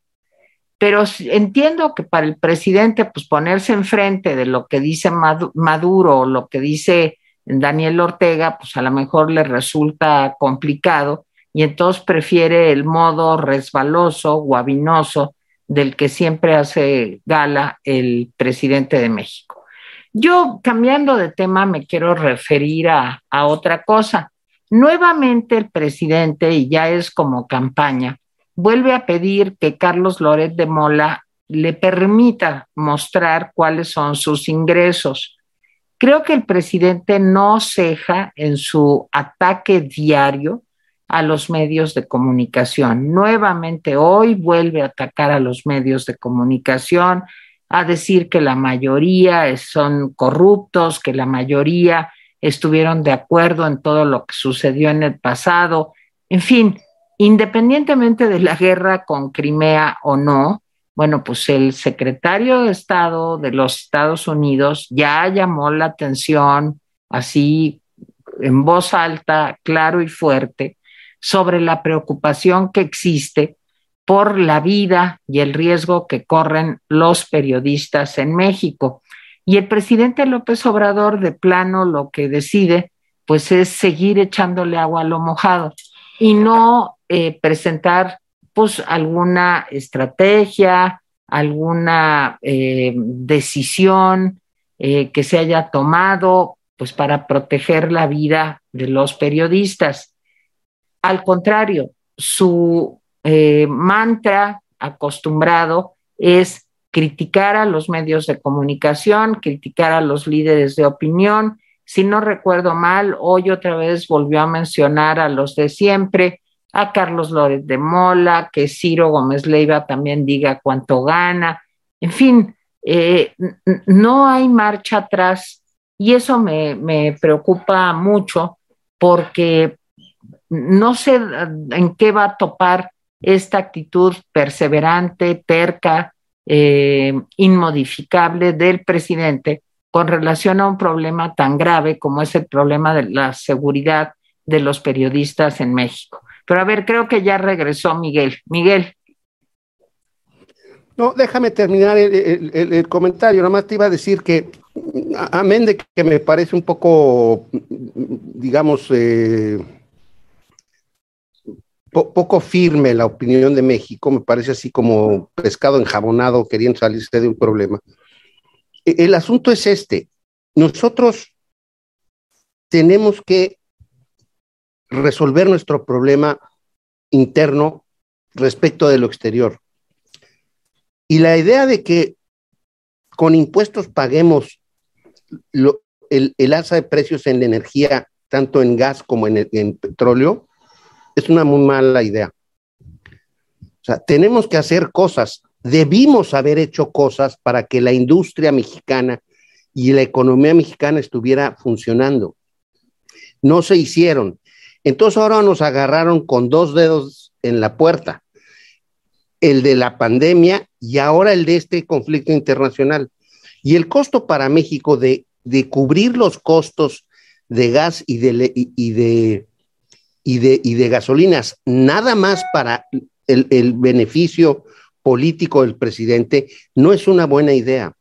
Pero entiendo que para el presidente, pues ponerse enfrente de lo que dice Maduro o lo que dice Daniel Ortega, pues a lo mejor le resulta complicado y entonces prefiere el modo resbaloso, guabinoso, del que siempre hace gala el presidente de México. Yo, cambiando de tema, me quiero referir a, a otra cosa. Nuevamente el presidente, y ya es como campaña, vuelve a pedir que Carlos Loret de Mola le permita mostrar cuáles son sus ingresos. Creo que el presidente no ceja en su ataque diario a los medios de comunicación. Nuevamente hoy vuelve a atacar a los medios de comunicación, a decir que la mayoría son corruptos, que la mayoría estuvieron de acuerdo en todo lo que sucedió en el pasado. En fin, independientemente de la guerra con Crimea o no, bueno, pues el secretario de Estado de los Estados Unidos ya llamó la atención así en voz alta, claro y fuerte, sobre la preocupación que existe por la vida y el riesgo que corren los periodistas en México. Y el presidente López Obrador de plano lo que decide pues es seguir echándole agua a lo mojado y no eh, presentar pues alguna estrategia, alguna eh, decisión eh, que se haya tomado pues para proteger la vida de los periodistas. Al contrario, su mantra acostumbrado es criticar a los medios de comunicación, criticar a los líderes de opinión, Si no recuerdo mal, hoy otra vez volvió a mencionar a los de siempre, a Carlos Lórez de Mola, que Ciro Gómez Leiva también diga cuánto gana. En fin, eh, no hay marcha atrás y eso me, me preocupa mucho porque no sé en qué va a topar esta actitud perseverante, terca, eh, inmodificable del presidente con relación a un problema tan grave como es el problema de la seguridad de los periodistas en México. Pero a ver, creo que ya regresó Miguel. Miguel. No, déjame terminar el, comentario. Nada más te iba a decir que, amén de que me parece un poco, digamos, eh, poco firme la opinión de México, me parece así como pescado enjabonado queriendo salirse de un problema. E, el asunto es este. Nosotros tenemos que resolver nuestro problema interno respecto de lo exterior. Y la idea de que con impuestos paguemos el, el, alza de precios en la energía, tanto en gas como en, en petróleo, es una muy mala idea. O sea, tenemos que hacer cosas, debimos haber hecho cosas para que la industria mexicana y la economía mexicana estuviera funcionando. No se hicieron. Entonces ahora nos agarraron con dos dedos en la puerta, el de la pandemia y ahora el de este conflicto internacional. Y el costo para México de, cubrir los costos de gas y de, y de y de, y de gasolinas, nada más para el, beneficio político del presidente, no es una buena idea.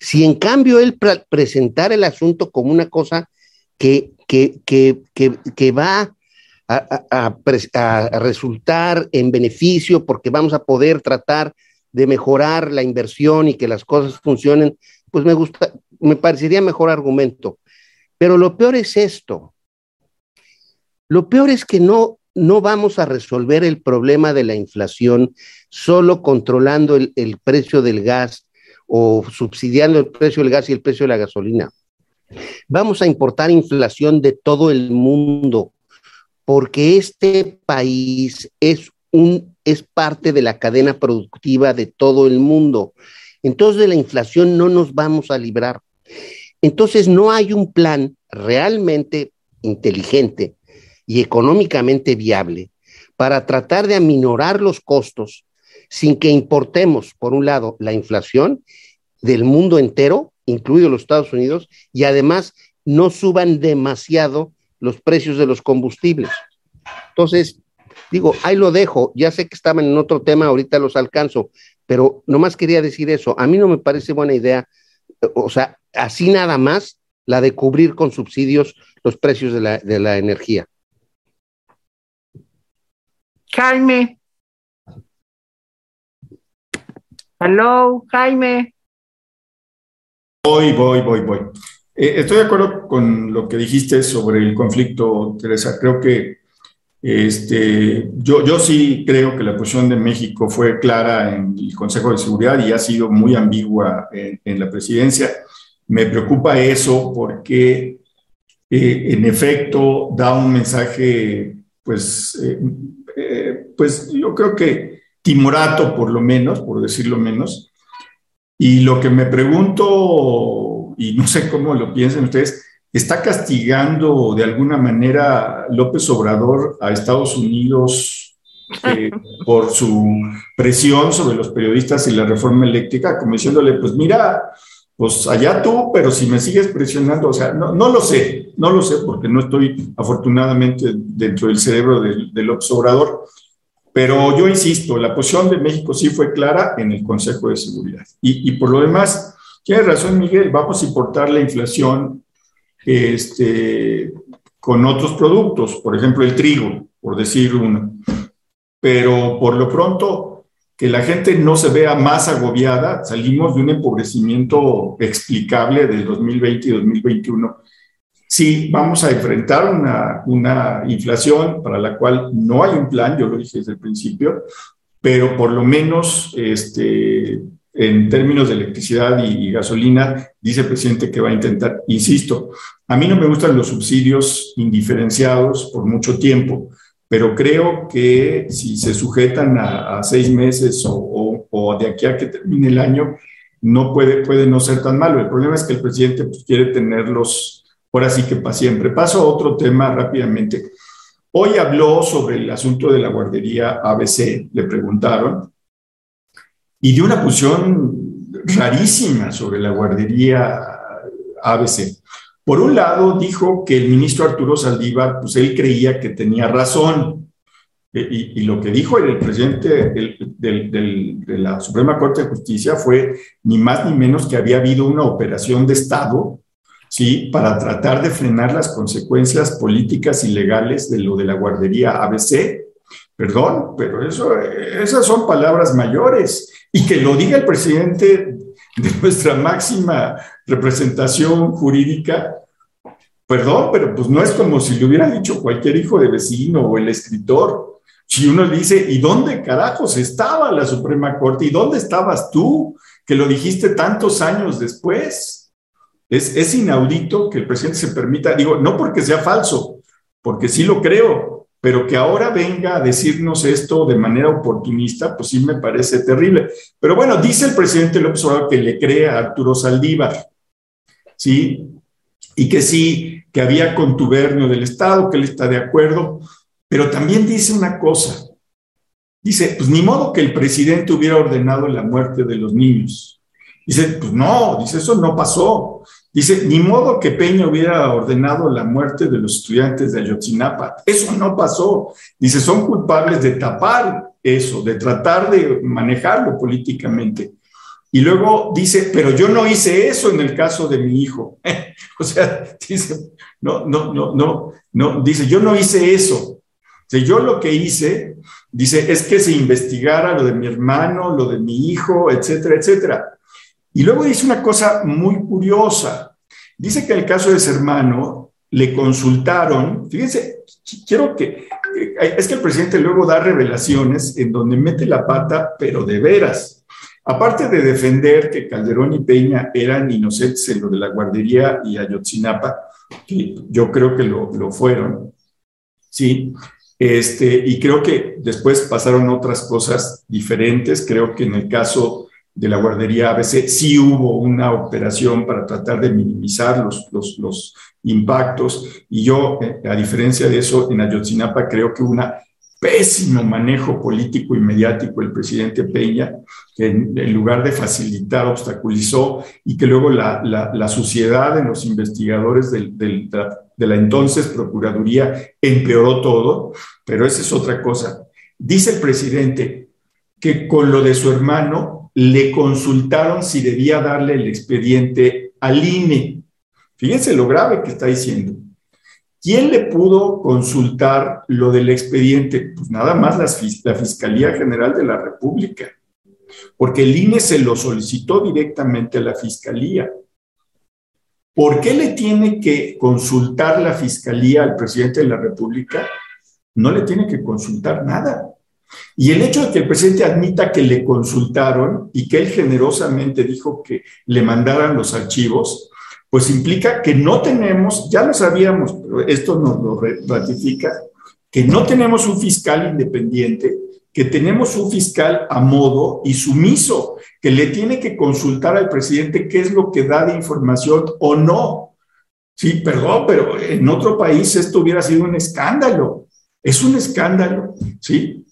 Si en cambio él presentar el asunto como una cosa que, que, que, que va a, a, resultar en beneficio porque vamos a poder tratar de mejorar la inversión y que las cosas funcionen, pues me gusta, me parecería mejor argumento. Pero lo peor es esto, lo peor es que no, no vamos a resolver el problema de la inflación solo controlando el, el precio del gas o subsidiando el precio del gas y el precio de la gasolina. Vamos a importar inflación de todo el mundo, porque este país es, un, es parte de la cadena productiva de todo el mundo. Entonces de la inflación no nos vamos a librar. Entonces no hay un plan realmente inteligente y económicamente viable para tratar de aminorar los costos sin que importemos, por un lado, la inflación del mundo entero, incluido los Estados Unidos, y además no suban demasiado los precios de los combustibles. Entonces, digo, ahí lo dejo, ya sé que estaban en otro tema, ahorita los alcanzo, pero nomás quería decir eso, a mí no me parece buena idea, o sea, así nada más la de cubrir con subsidios los precios de la, de la energía. Jaime. Hello, Jaime. Voy, voy, voy, voy. Eh, estoy de acuerdo con lo que dijiste sobre el conflicto, Teresa. Creo que este, yo, yo sí creo que la posición de México fue clara en el Consejo de Seguridad y ha sido muy ambigua en, la presidencia. Me preocupa eso porque, eh, en efecto, da un mensaje, pues, eh, pues yo creo que timorato por lo menos, por decirlo menos. Y lo que me pregunto, y no sé cómo lo piensan ustedes, ¿está castigando de alguna manera López Obrador a Estados Unidos eh, por su presión sobre los periodistas y la reforma eléctrica? Como diciéndole, pues mira, pues allá tú, pero si me sigues presionando, o sea, no, lo sé, no lo sé porque no estoy afortunadamente dentro del cerebro del, del observador, pero yo insisto, la posición de México sí fue clara en el Consejo de Seguridad. Y, por lo demás, tiene razón Miguel, vamos a importar la inflación este, con otros productos, por ejemplo el trigo, por decir uno. Pero por lo pronto, que la gente no se vea más agobiada. Salimos de un empobrecimiento explicable del 2020 y 2021. Sí, vamos a enfrentar una, una inflación para la cual no hay un plan, yo lo dije desde el principio, pero por lo menos este, en términos de electricidad y, gasolina, dice el presidente que va a intentar, insisto, a mí no me gustan los subsidios indiferenciados por mucho tiempo, pero creo que si se sujetan a, seis meses o, o, de aquí a que termine el año, no puede, puede no ser tan malo. El problema es que el presidente pues, quiere tenerlos ahora sí que para siempre. Paso a otro tema rápidamente. Hoy habló sobre el asunto de la guardería ABC, le preguntaron, y dio una posición rarísima sobre la guardería ABC. Por un lado, dijo que el ministro Arturo Saldívar, pues él creía que tenía razón. E, y, lo que dijo el presidente de la Suprema Corte de Justicia fue ni más ni menos que había habido una operación de Estado, ¿sí? Para tratar de frenar las consecuencias políticas y legales de lo de la guardería ABC. Perdón, pero eso, esas son palabras mayores. Y que lo diga el presidente de nuestra máxima representación jurídica, perdón, pero pues no es como si le hubiera dicho cualquier hijo de vecino o el escritor. Si uno dice, ¿y dónde carajos estaba la Suprema Corte? ¿Y dónde estabas tú que lo dijiste tantos años después? Es, es inaudito que el presidente se permita, digo, no porque sea falso, porque sí lo creo, pero que ahora venga a decirnos esto de manera oportunista, pues sí me parece terrible. Pero bueno, dice el presidente López Obrador que le cree a Arturo Saldívar, ¿sí? Y que sí, que había contubernio del Estado, que él está de acuerdo, pero también dice una cosa. Dice, pues ni modo que el presidente hubiera ordenado la muerte de los niños. Dice, pues no, dice, eso no pasó. Dice, ni modo que Peña hubiera ordenado la muerte de los estudiantes de Ayotzinapa. Eso no pasó. Dice, son culpables de tapar eso, de tratar de manejarlo políticamente. Y luego dice, pero yo no hice eso en el caso de mi hijo. o sea, dice, no, no, no, no, no, dice, yo no hice eso. Dice, yo lo que hice, dice, es que se investigara lo de mi hermano, lo de mi hijo, etcétera, etcétera. Y luego dice una cosa muy curiosa. Dice que en el caso de su hermano le consultaron, fíjense, quiero que, es que el presidente luego da revelaciones en donde mete la pata, pero de veras. Aparte de defender que Calderón y Peña eran inocentes en lo de la guardería y Ayotzinapa, que yo creo que lo, lo fueron, ¿sí? Este, y creo que después pasaron otras cosas diferentes. Creo que en el caso de la guardería ABC, sí hubo una operación para tratar de minimizar los, los, los impactos. Y yo, eh, a diferencia de eso, en Ayotzinapa creo que hubo un pésimo manejo político y mediático del presidente Peña, que en, lugar de facilitar, obstaculizó y que luego la, la, la suciedad en los investigadores del, de la entonces Procuraduría empeoró todo, pero esa es otra cosa. Dice el presidente que con lo de su hermano le consultaron si debía darle el expediente al INE. Fíjense lo grave que está diciendo. ¿Quién le pudo consultar lo del expediente? Pues nada más la, Fiscalía General de la República, porque el INE se lo solicitó directamente a la Fiscalía. ¿Por qué le tiene que consultar la Fiscalía al presidente de la República? No le tiene que consultar nada. Y el hecho de que el presidente admita que le consultaron y que él generosamente dijo que le mandaran los archivos, pues implica que no tenemos, ya lo sabíamos, pero esto nos lo ratifica, que no tenemos un fiscal independiente, que tenemos un fiscal a modo y sumiso, que le tiene que consultar al presidente qué es lo que da de información o no. Sí, perdón, pero en otro país esto hubiera sido un escándalo. Es un escándalo, ¿sí?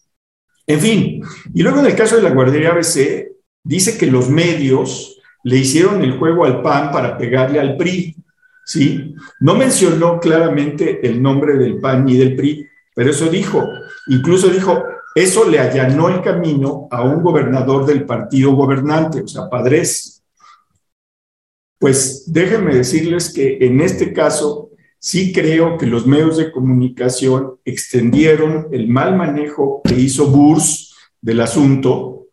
En fin, y luego en el caso de la guardería ABC, dice que los medios le hicieron el juego al PAN para pegarle al PRI, ¿sí? No mencionó claramente el nombre del PAN ni del PRI, pero eso dijo. Incluso dijo, eso le allanó el camino a un gobernador del partido gobernante, o sea, Padres. Pues déjenme decirles que en este caso sí creo que los medios de comunicación extendieron el mal manejo que hizo Burs del asunto,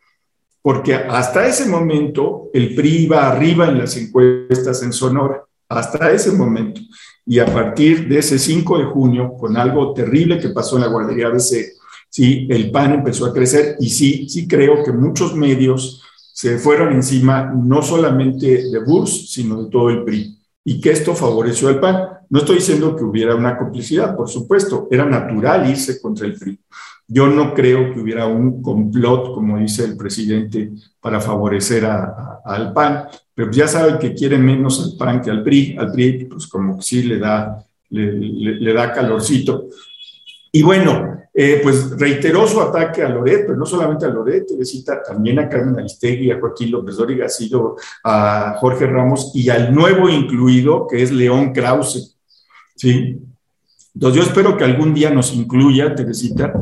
porque hasta ese momento el PRI iba arriba en las encuestas en Sonora, hasta ese momento. Y a partir de ese 5 de junio, con algo terrible que pasó en la guardería ABC, sí, el PAN empezó a crecer y sí, sí creo que muchos medios se fueron encima no solamente de Burs, sino de todo el PRI, y que esto favoreció al PAN. No estoy diciendo que hubiera una complicidad, por supuesto, era natural irse contra el PRI. Yo no creo que hubiera un complot, como dice el presidente, para favorecer al PAN, pero ya saben que quiere menos al PAN que al PRI. Al PRI, pues como que sí le da, le, da calorcito. Y bueno, eh, pues reiteró su ataque a Loret, pero no solamente a Loret, cita también a Carmen Aristegui, a Joaquín López Dóriga, a Jorge Ramos y al nuevo incluido, que es León Krause. ¿Sí? Entonces yo espero que algún día nos incluya, Teresita,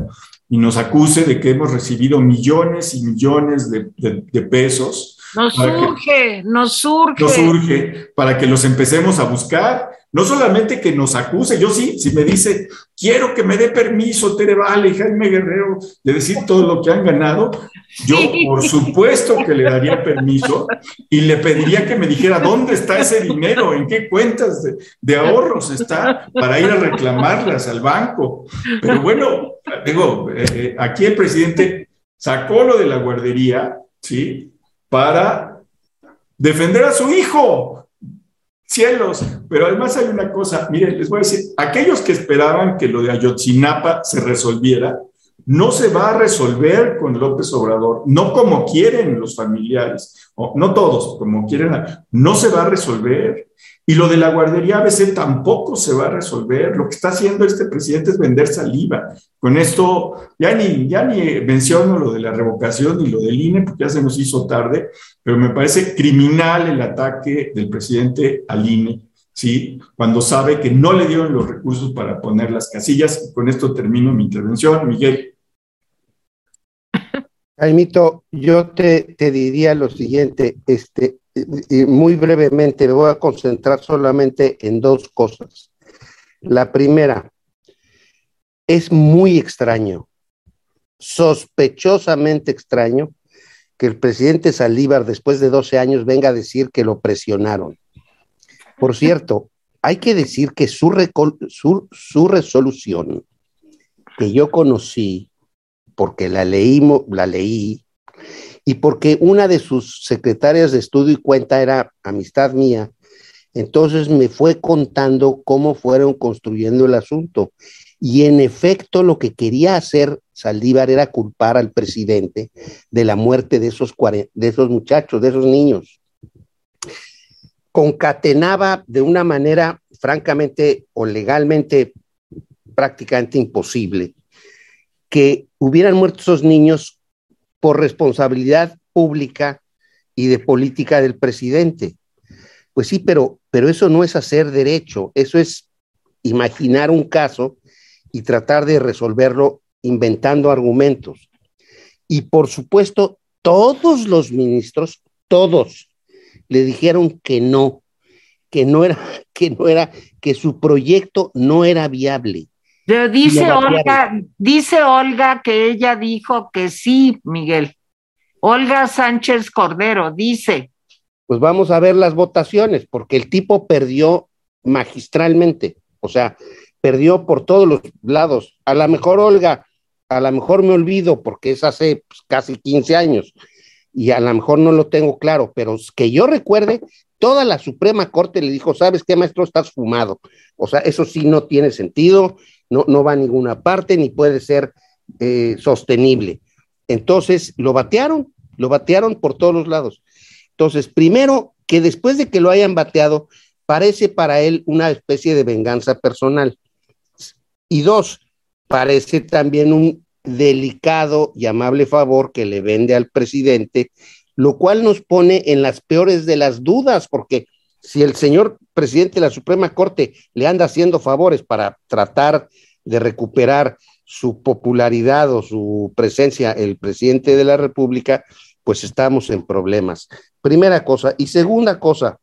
y nos acuse de que hemos recibido millones y millones de, pesos. Nos surge, nos surge. Nos surge para que los empecemos a buscar no solamente que nos acuse, yo sí, si me dice, quiero que me dé permiso Tere Vale y Jaime Guerrero de decir todo lo que han ganado, yo por supuesto que le daría permiso y le pediría que me dijera dónde está ese dinero, en qué cuentas de, ahorros está para ir a reclamarlas al banco. Pero bueno, digo, eh, eh, aquí el presidente sacó lo de la guardería, ¿sí? Para defender a su hijo cielos. Pero además hay una cosa, miren, les voy a decir, aquellos que esperaban que lo de Ayotzinapa se resolviera, no se va a resolver con López Obrador, no como quieren los familiares, no todos, como quieren, no se va a resolver. Y lo de la guardería ABC tampoco se va a resolver. Lo que está haciendo este presidente es vender saliva. Con esto, ya ni, ya ni menciono lo de la revocación ni lo del INE, porque ya se nos hizo tarde, pero me parece criminal el ataque del presidente al INE, ¿sí? Cuando sabe que no le dieron los recursos para poner las casillas. con esto termino mi intervención. Miguel. Jaimito, yo te, te diría lo siguiente, este, y muy brevemente me voy a concentrar solamente en dos cosas. La primera, es muy extraño, sospechosamente extraño, que el presidente Salívar, después de 12 años, venga a decir que lo presionaron. Por cierto, hay que decir que su, resolución, que yo conocí, porque la, leímos, la leí, y porque una de sus secretarias de estudio y cuenta era amistad mía, entonces me fue contando cómo fueron construyendo el asunto. Y en efecto, lo que quería hacer Saldívar era culpar al presidente de la muerte de esos, de esos muchachos, de esos niños. Concatenaba de una manera francamente o legalmente prácticamente imposible que hubieran muerto esos niños por responsabilidad pública y de política del presidente. Pues sí, pero, pero eso no es hacer derecho, eso es imaginar un caso y tratar de resolverlo inventando argumentos. Y por supuesto, todos los ministros, todos, le dijeron que no, que no era, que no era, que su proyecto no era viable, dice Olga, dice Olga que ella dijo que sí, Miguel. Olga Sánchez Cordero dice. Pues vamos a ver las votaciones, porque el tipo perdió magistralmente, o sea, perdió por todos los lados. A lo mejor Olga, a lo mejor me olvido porque es hace pues, casi 15 años y a lo mejor no lo tengo claro, pero que yo recuerde, toda la Suprema Corte le dijo, ¿sabes qué, maestro? Estás fumado. O sea, eso sí no tiene sentido no, va a ninguna parte ni puede ser eh, sostenible. Entonces lo batearon, lo batearon por todos los lados. Entonces, primero, que después de que lo hayan bateado, parece para él una especie de venganza personal. Y dos, parece también un delicado y amable favor que le vende al presidente, lo cual nos pone en las peores de las dudas, porque si el señor presidente de la Suprema Corte le anda haciendo favores para tratar de recuperar su popularidad o su presencia, el presidente de la República, pues estamos en problemas. Primera cosa. Y segunda cosa,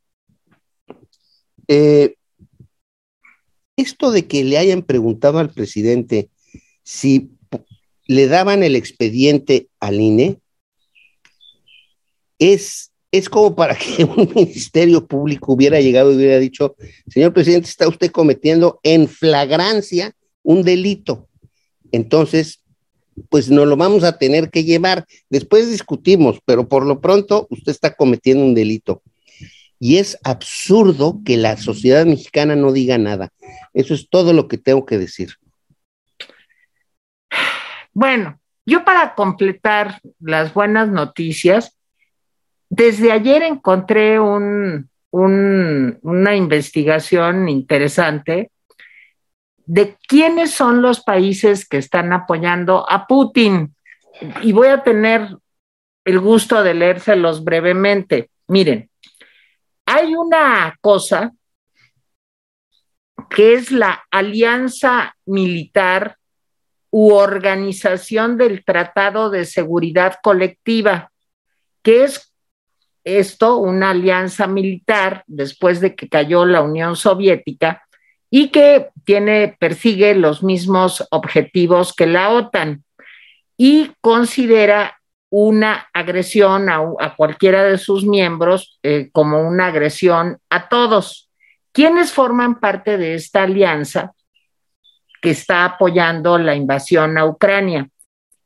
eh, esto de que le hayan preguntado al presidente si le daban el expediente al INE, es es como para que un ministerio público hubiera llegado y hubiera dicho, señor presidente, está usted cometiendo en flagrancia un delito. Entonces, pues no lo vamos a tener que llevar. Después discutimos, pero por lo pronto usted está cometiendo un delito. Y es absurdo que la sociedad mexicana no diga nada. Eso es todo lo que tengo que decir. Bueno, yo para completar las buenas noticias, desde ayer encontré un, una investigación interesante de quiénes son los países que están apoyando a Putin. Y voy a tener el gusto de leérselos brevemente. Miren, hay una cosa que es la alianza militar u organización del Tratado de Seguridad Colectiva, que es esto, una alianza militar después de que cayó la Unión Soviética y que tiene, persigue los mismos objetivos que la OTAN y considera una agresión a, cualquiera de sus miembros eh, como una agresión a todos. ¿Quiénes forman parte de esta alianza que está apoyando la invasión a Ucrania?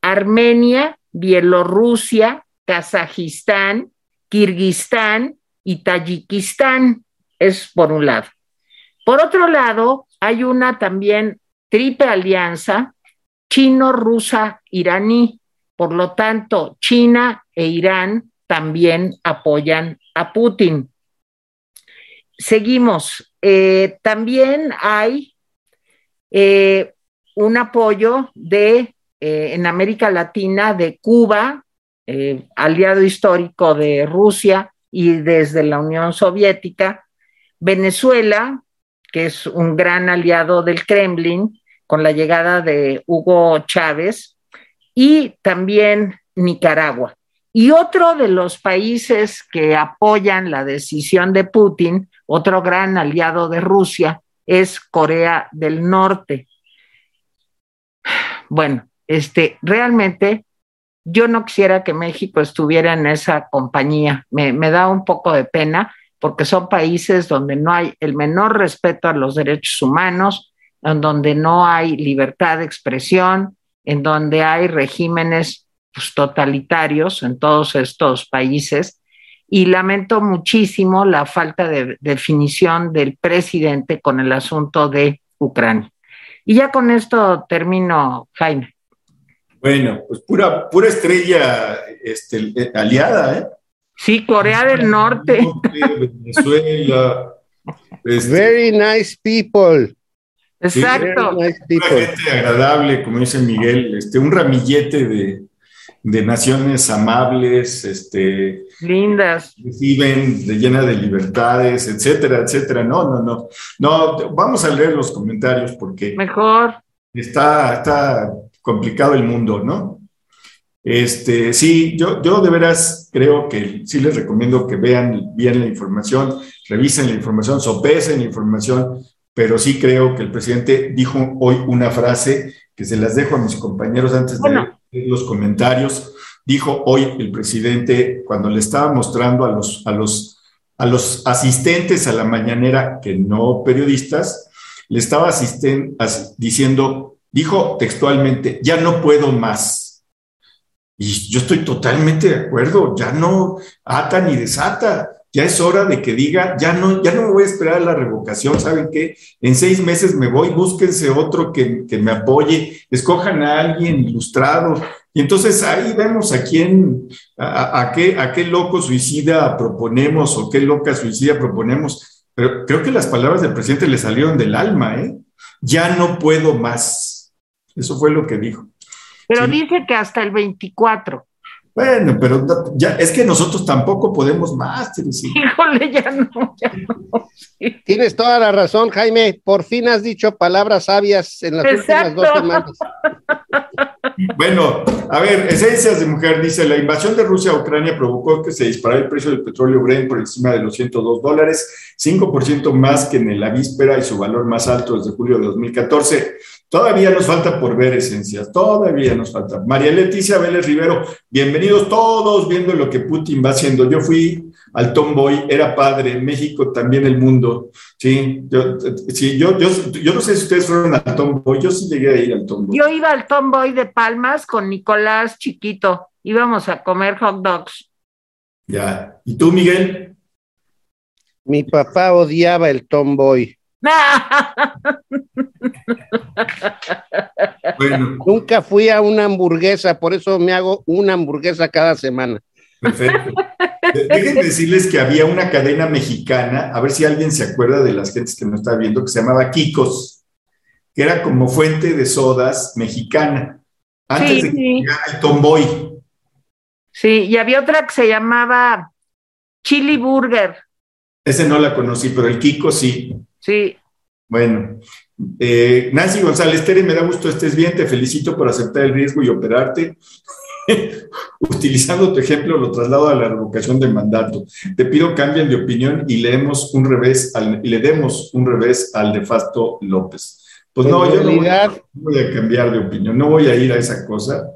Armenia, Bielorrusia, Kazajistán, Kirguistán y Tayikistán. Es por un lado. Por otro lado, hay una también triple alianza chino-rusa-iraní. Por lo tanto, China e Irán también apoyan a Putin. Seguimos. Eh, también hay eh, un apoyo de eh, en América Latina de Cuba, aliado histórico de Rusia y desde la Unión Soviética, Venezuela, que es un gran aliado del Kremlin con la llegada de Hugo Chávez, y también Nicaragua. Y otro de los países que apoyan la decisión de Putin, otro gran aliado de Rusia, es Corea del Norte. Bueno, este, realmente yo no quisiera que México estuviera en esa compañía. Me, da un poco de pena porque son países donde no hay el menor respeto a los derechos humanos, en donde no hay libertad de expresión, en donde hay regímenes pues, totalitarios en todos estos países. Y lamento muchísimo la falta de definición del presidente con el asunto de Ucrania. Y ya con esto termino, Jaime. Bueno, pues pura, pura estrella este, aliada, ¿eh? Sí, Corea del Norte. Venezuela. Este, Very nice people. Exacto. Nice gente agradable, como dice Miguel, este, un ramillete de, de naciones amables, este, lindas, reciben, de llena de libertades, etcétera, etcétera. No, no, no. No, vamos a leer los comentarios porque mejor está, está complicado el mundo, ¿no? Este, sí, yo, yo de veras creo que sí les recomiendo que vean bien la información, revisen la información, sopesen la información, pero sí creo que el presidente dijo hoy una frase que se las dejo a mis compañeros antes de los comentarios. Dijo hoy el presidente cuando le estaba mostrando a los, a los, a los asistentes a la mañanera, que no periodistas, le estaba asisten, diciendo, dijo textualmente, ya no puedo más y yo estoy totalmente de acuerdo, ya no ata ni desata, ya es hora de que diga, ya no, ya no me voy a esperar a la revocación, ¿saben qué? En seis meses me voy, búsquense otro que, me apoye, escojan a alguien ilustrado. Y entonces ahí vemos a quién, a, qué, a qué loco suicida proponemos o qué loca suicida proponemos. Pero creo que las palabras del presidente le salieron del alma, ¿eh? Ya no puedo más. Eso fue lo que dijo. Pero dice que hasta el 24. Bueno, pero ya es que nosotros tampoco podemos más, Híjole, ya no, ya no. Tienes toda la razón, Jaime. Por fin has dicho palabras sabias en las últimas dos semanas. Bueno, a ver, esencias de mujer dice, la invasión de Rusia a Ucrania provocó que se disparara el precio del petróleo Brent por encima de los 102 dólares, 5% más que en la víspera y su valor más alto desde julio de 2014. Todavía nos falta por ver esencias, todavía nos falta. María Leticia Vélez Rivero, bienvenidos todos viendo lo que Putin va haciendo. Yo fui al Tomboy, era padre, México también el mundo. Sí, yo, sí, yo, yo, yo no sé si ustedes fueron al Tomboy, yo sí llegué a ir al Tomboy. Yo iba al Tomboy de Palmas con Nicolás chiquito. Íbamos a comer hot dogs. Ya. ¿Y tú, Miguel? Mi papá odiaba el tomboy. bueno. Nunca fui a una hamburguesa, por eso me hago una hamburguesa cada semana. Perfecto. Déjenme decirles que había una cadena mexicana, a ver si alguien se acuerda de las gentes que nos está viendo, que se llamaba Kikos, que era como fuente de sodas mexicana, antes de que llegara el tomboy. Sí, y había otra que se llamaba Chili Burger. Ese no la conocí, pero el Kiko sí. Sí. Bueno, eh, Nancy González, Tere, me da gusto estés bien, te felicito por aceptar el riesgo y operarte. Utilizando tu ejemplo, lo traslado a la revocación del mandato. Te pido cambien de opinión y leemos un revés y le demos un revés al nefasto López. Pues no, yo no voy, a, cambiar de opinión, no voy a ir a esa cosa.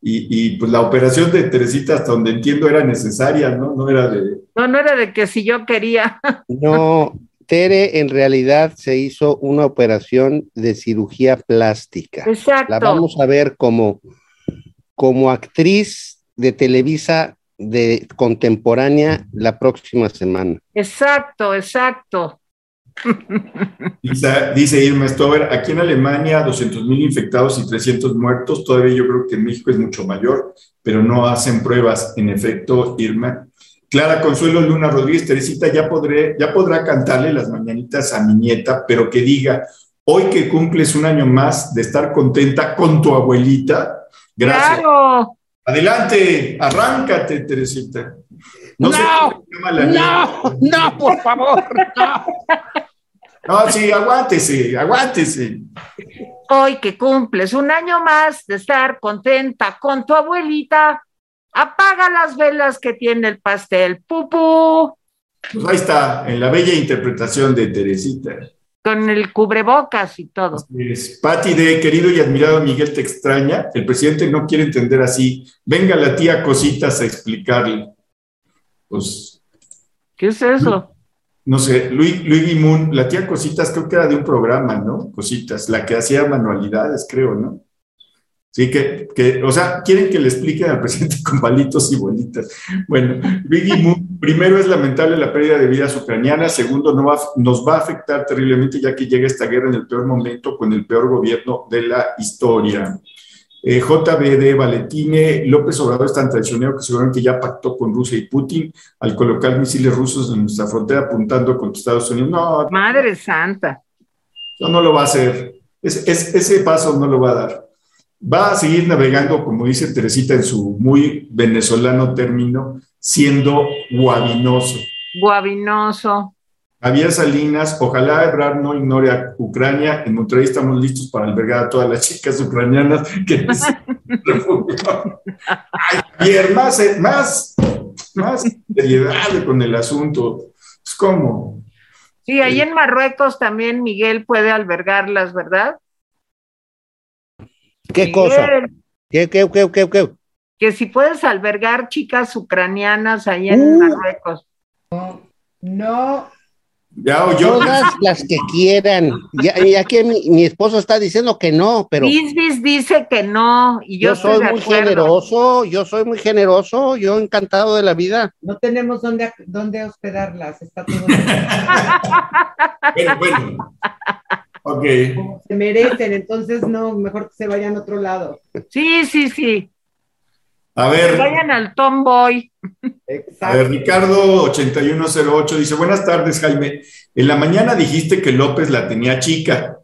Y, y, pues la operación de Teresita, hasta donde entiendo, era necesaria, ¿no? No era de. No, no era de que si yo quería. No, Tere en realidad se hizo una operación de cirugía plástica. Exacto. La vamos a ver como, como actriz de Televisa de contemporánea la próxima semana. Exacto, exacto. Dice, Irma Stover, aquí en Alemania 200 mil infectados y 300 muertos, todavía yo creo que en México es mucho mayor, pero no hacen pruebas. En efecto, Irma, Clara Consuelo Luna Rodríguez, Teresita, ya, podré, ya podrá cantarle las mañanitas a mi nieta, pero que diga, hoy que cumples un año más de estar contenta con tu abuelita, gracias. Claro. Adelante, arráncate, Teresita. No, no, no, por favor, no. No, sí, aguántese, aguántese. Hoy que cumples un año más de estar contenta con tu abuelita, apaga las velas que tiene el pastel, pupú. Pues ahí está, en la bella interpretación de Teresita. Con el cubrebocas y todo. Es. Pati de querido y admirado Miguel te extraña. El presidente no quiere entender así. Venga la tía Cositas a explicarle. Pues. ¿Qué es eso? No sé, Luis, Luis Moon, la tía Cositas creo que era de un programa, ¿no? Cositas, la que hacía manualidades, creo, ¿no? Sí, que, que, o sea, quieren que le expliquen al presidente con palitos y bolitas. Bueno, Biggie Moon, primero es lamentable la pérdida de vidas ucranianas, segundo, no nos va a afectar terriblemente ya que llega esta guerra en el peor momento con el peor gobierno de la historia. Eh, JBD Valentine, López Obrador es tan traicionero que seguramente ya pactó con Rusia y Putin al colocar misiles rusos en nuestra frontera apuntando contra Estados Unidos. No, Madre Santa. No, no lo va a hacer. ese paso no lo va a dar va a seguir navegando, como dice Teresita en su muy venezolano término, siendo guabinoso. Guabinoso. Javier Salinas, ojalá Ebrard no ignore a Ucrania. En Monterrey estamos listos para albergar a todas las chicas ucranianas que Javier, más, eh, más, más seriedad con el asunto. Es como. Sí, ahí en Marruecos también Miguel puede albergarlas, ¿verdad? ¿Qué cosa? ¿Qué, qué, qué, qué, qué? Que si puedes albergar chicas ucranianas ahí en uh. Marruecos. No. Ya, yo. Todas las que quieran. Ya, ya que mi, mi, esposo está diciendo que no, pero. Bisbis dice que no. Y yo, yo soy muy generoso, yo soy muy generoso, yo encantado de la vida. No tenemos dónde, dónde hospedarlas, está todo. bueno, bueno. Ok. se merecen, entonces no, mejor que se vayan a otro lado. Sí, sí, sí. A ver. vayan al Tomboy. Exacto. A ver, Ricardo 8108 dice, buenas tardes, Jaime. En la mañana dijiste que López la tenía chica.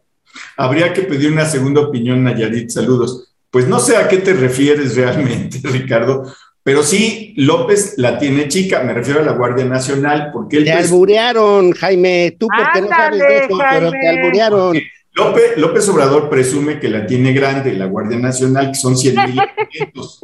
Habría que pedir una segunda opinión, Nayarit. Saludos. Pues no sé a qué te refieres realmente, Ricardo, pero sí, López la tiene chica, me refiero a la Guardia Nacional, porque él... Te alburearon, Jaime, tú porque no sabes de eso, pero te alburearon. López, López, Obrador presume que la tiene grande, la Guardia Nacional, que son 100 mil elementos,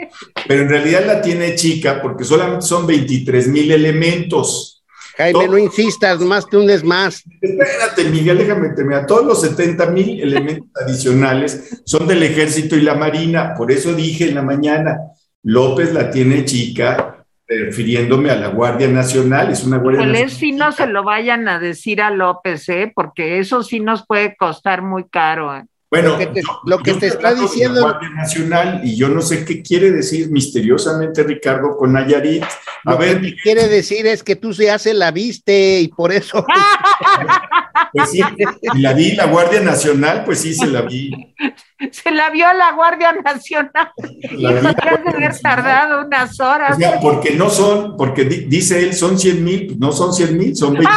pero en realidad la tiene chica porque solamente son 23 mil elementos. Jaime, no insistas, más que un es más. Espérate, Miguel, déjame terminar. Todos los 70 mil elementos adicionales son del Ejército y la Marina, por eso dije en la mañana, López la tiene chica, refiriéndome a la Guardia Nacional, es una Guardia Nacional. si no se lo vayan a decir a López, ¿eh? porque eso sí nos puede costar muy caro. ¿eh? Bueno, Lo que te- yo- lo que te está diciendo- la Guardia Nacional y yo no sé qué quiere decir misteriosamente Ricardo con Nayarit. A Lo que ver, te quiere decir es que tú se la viste y por eso. pues sí, la vi, la Guardia Nacional, pues sí, se la vi. Se la vio a la Guardia Nacional. La has de haber tardado unas O horas. sea, porque no son, porque di- dice él, son 100 mil, pues no son 100 mil, son 20.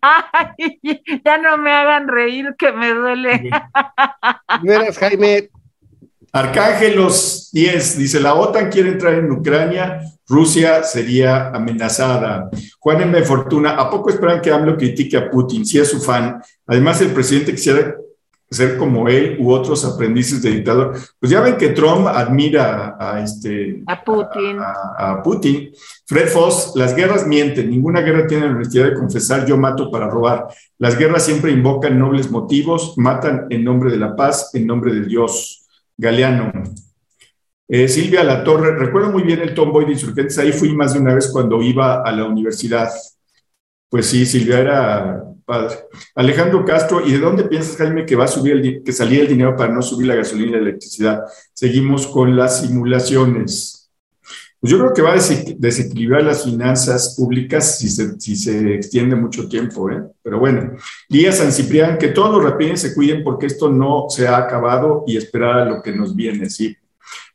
Ay, ya no me hagan reír que me duele. Verás, Jaime, Arcángelos 10 dice: La OTAN quiere entrar en Ucrania, Rusia sería amenazada. Juan M. Fortuna, ¿a poco esperan que AMLO critique a Putin? Si es su fan. Además, el presidente quisiera ser como él u otros aprendices de dictador. Pues ya ven que Trump admira a, este, A Putin. a, a Putin. Fred Foss, las guerras mienten, ninguna guerra tiene la honestidad de confesar yo mato para robar. Las guerras siempre invocan nobles motivos, matan en nombre de la paz, en nombre de Dios. Galeano. Eh, Silvia La Torre, recuerdo muy bien el Tomboy de Insurgentes, ahí fui más de una vez cuando iba a la universidad. Pues sí, Silvia era padre. Alejandro Castro, ¿y de dónde piensas, Jaime, que va a subir el, que salía el dinero para no subir la gasolina y la electricidad? Seguimos con las simulaciones. Pues yo creo que va a dese- desequilibrar las finanzas públicas si se, si se extiende mucho tiempo, ¿eh? Pero bueno, Lía San Ciprián, que todos los rapines se cuiden porque esto no se ha acabado y esperar a lo que nos viene, sí.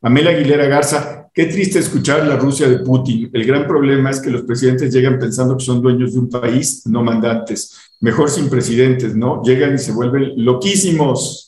Amelia Aguilera Garza, qué triste escuchar la Rusia de Putin. El gran problema es que los presidentes llegan pensando que son dueños de un país, no mandantes. Mejor sin presidentes, ¿no? Llegan y se vuelven loquísimos.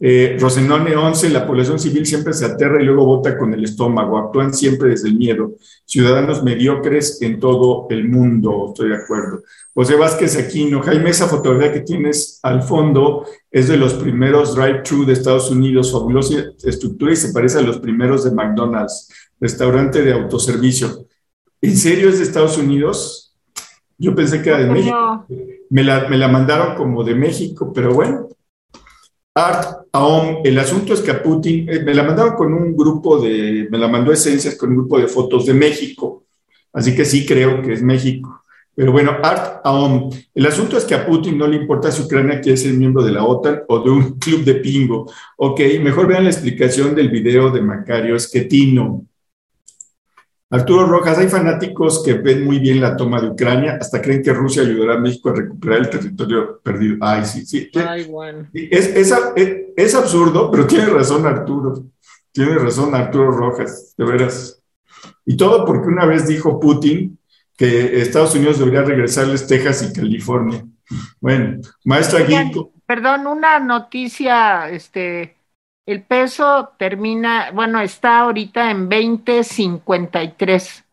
Eh, Rosenone 11, la población civil siempre se aterra y luego vota con el estómago, actúan siempre desde el miedo. Ciudadanos mediocres en todo el mundo, estoy de acuerdo. José Vázquez Aquino, Jaime, esa fotografía que tienes al fondo es de los primeros drive-thru de Estados Unidos, fabulosa estructura y se parece a los primeros de McDonald's, restaurante de autoservicio. ¿En serio es de Estados Unidos? Yo pensé que era de México. No, Me la, me la mandaron como de México, pero bueno. Art Aom, el asunto es que a Putin, eh, me la mandaron con un grupo de, me la mandó Esencias con un grupo de fotos de México, así que sí creo que es México. Pero bueno, Art Aom, el asunto es que a Putin no le importa si Ucrania quiere ser miembro de la OTAN o de un club de pingo. Ok, mejor vean la explicación del video de Macario Esquetino. Arturo Rojas, hay fanáticos que ven muy bien la toma de Ucrania, hasta creen que Rusia ayudará a México a recuperar el territorio perdido. Ay, sí, sí. ay, bueno. Es, es, es, es absurdo, pero tiene razón Arturo. Tiene razón Arturo Rojas, de veras. Y todo porque una vez dijo Putin que Estados Unidos debería regresarles Texas y California. Bueno, maestra Oigan. Perdón, una noticia, este, el peso termina, bueno, está ahorita en 20.53.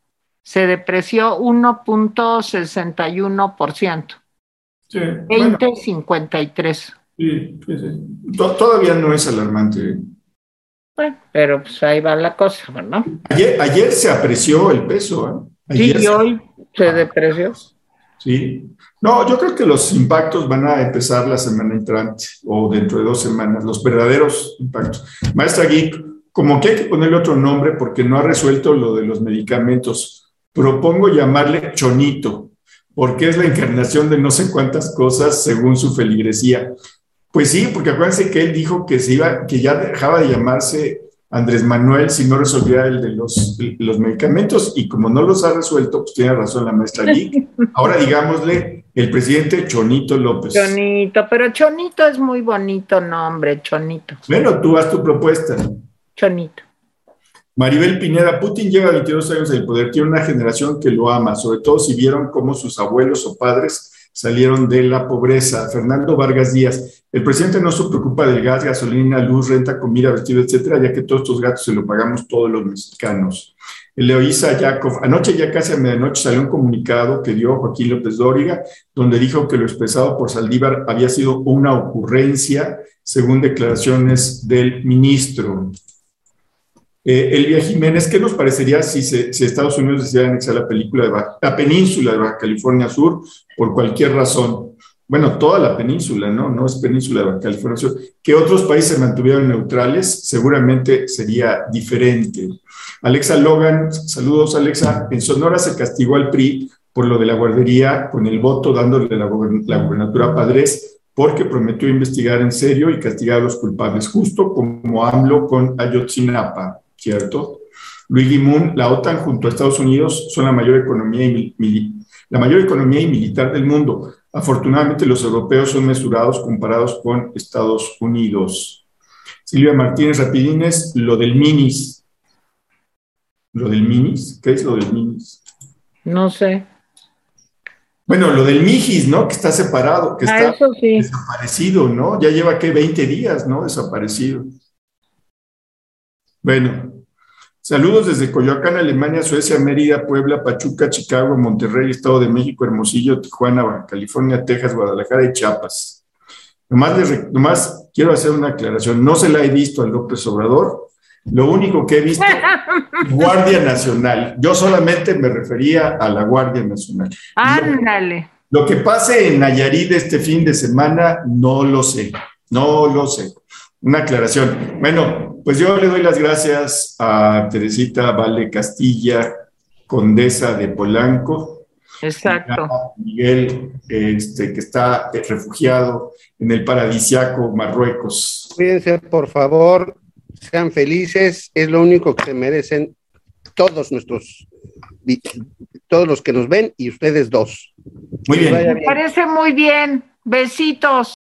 Se depreció 1.61%. Sí, bueno, 20.53. sí, sí, sí. To- Todavía no es alarmante. Bueno, pero pues ahí va la cosa, ¿no? Ayer, ayer se apreció el peso. ¿eh? Sí, y se- hoy se depreció. Sí. No, yo creo que los impactos van a empezar la semana entrante o dentro de dos semanas, los verdaderos impactos. Maestra Geek, como que hay que ponerle otro nombre porque no ha resuelto lo de los medicamentos, propongo llamarle Chonito, porque es la encarnación de no sé cuántas cosas según su feligresía. Pues sí, porque acuérdense que él dijo que se iba, que ya dejaba de llamarse Andrés Manuel si no resolvía el de los, los medicamentos y como no los ha resuelto, pues tiene razón la maestra Geek. Ahora digámosle el presidente Chonito López. Chonito, pero Chonito es muy bonito nombre, Chonito. Bueno, tú haz tu propuesta. Chonito. Maribel Pineda, Putin lleva 22 años en el poder, tiene una generación que lo ama, sobre todo si vieron cómo sus abuelos o padres salieron de la pobreza. Fernando Vargas Díaz, el presidente no se preocupa del gas, gasolina, luz, renta, comida, vestido, etcétera, ya que todos estos gastos se lo pagamos todos los mexicanos. Eloísa Yakov, anoche ya casi a medianoche salió un comunicado que dio Joaquín López Dóriga, donde dijo que lo expresado por Saldívar había sido una ocurrencia, según declaraciones del ministro. Eh, Elvia Jiménez, ¿qué nos parecería si, se, Estados Unidos decidiera anexar la, película de la península de Baja California Sur por cualquier razón? Bueno, toda la península, ¿no? No es península de Baja California Sur. Que otros países se mantuvieran neutrales, seguramente sería diferente. Alexa Logan, saludos Alexa. En Sonora se castigó al PRI por lo de la guardería con el voto dándole la, gobern gubernatura a Padres porque prometió investigar en serio y castigar a los culpables, justo como AMLO con Ayotzinapa, ¿cierto? Luigi Moon, la OTAN junto a Estados Unidos son la mayor economía y, la mayor economía y militar del mundo. Afortunadamente los europeos son mesurados comparados con Estados Unidos. Silvia Martínez Rapidines, lo del minis. ¿Lo del minis? ¿Qué es lo del minis? No sé. Bueno, lo del Mijis, ¿no? Que está separado, que ah, está desaparecido, ¿no? Ya lleva, ¿qué? 20 días, ¿no? Desaparecido. Bueno, saludos desde Coyoacán, Alemania, Suecia, Mérida, Puebla, Pachuca, Chicago, Monterrey, Estado de México, Hermosillo, Tijuana, Baja California, Texas, Guadalajara y Chiapas. Nomás, nomás quiero hacer una aclaración. No se la he visto al López Obrador, lo único que he visto, Guardia Nacional. Yo solamente me refería a la Guardia Nacional. Ándale. Lo, que pase en Nayarit este fin de semana, no lo sé. No lo sé. Una aclaración. Bueno, pues yo le doy las gracias a Teresita Vale Castilla, condesa de Polanco. Exacto. Miguel, este, que está refugiado en el paradisiaco Marruecos. Cuídense, por favor, sean felices, es lo único que se merecen todos nuestros, todos los que nos ven y ustedes dos. Muy bien. Me parece muy bien. Besitos.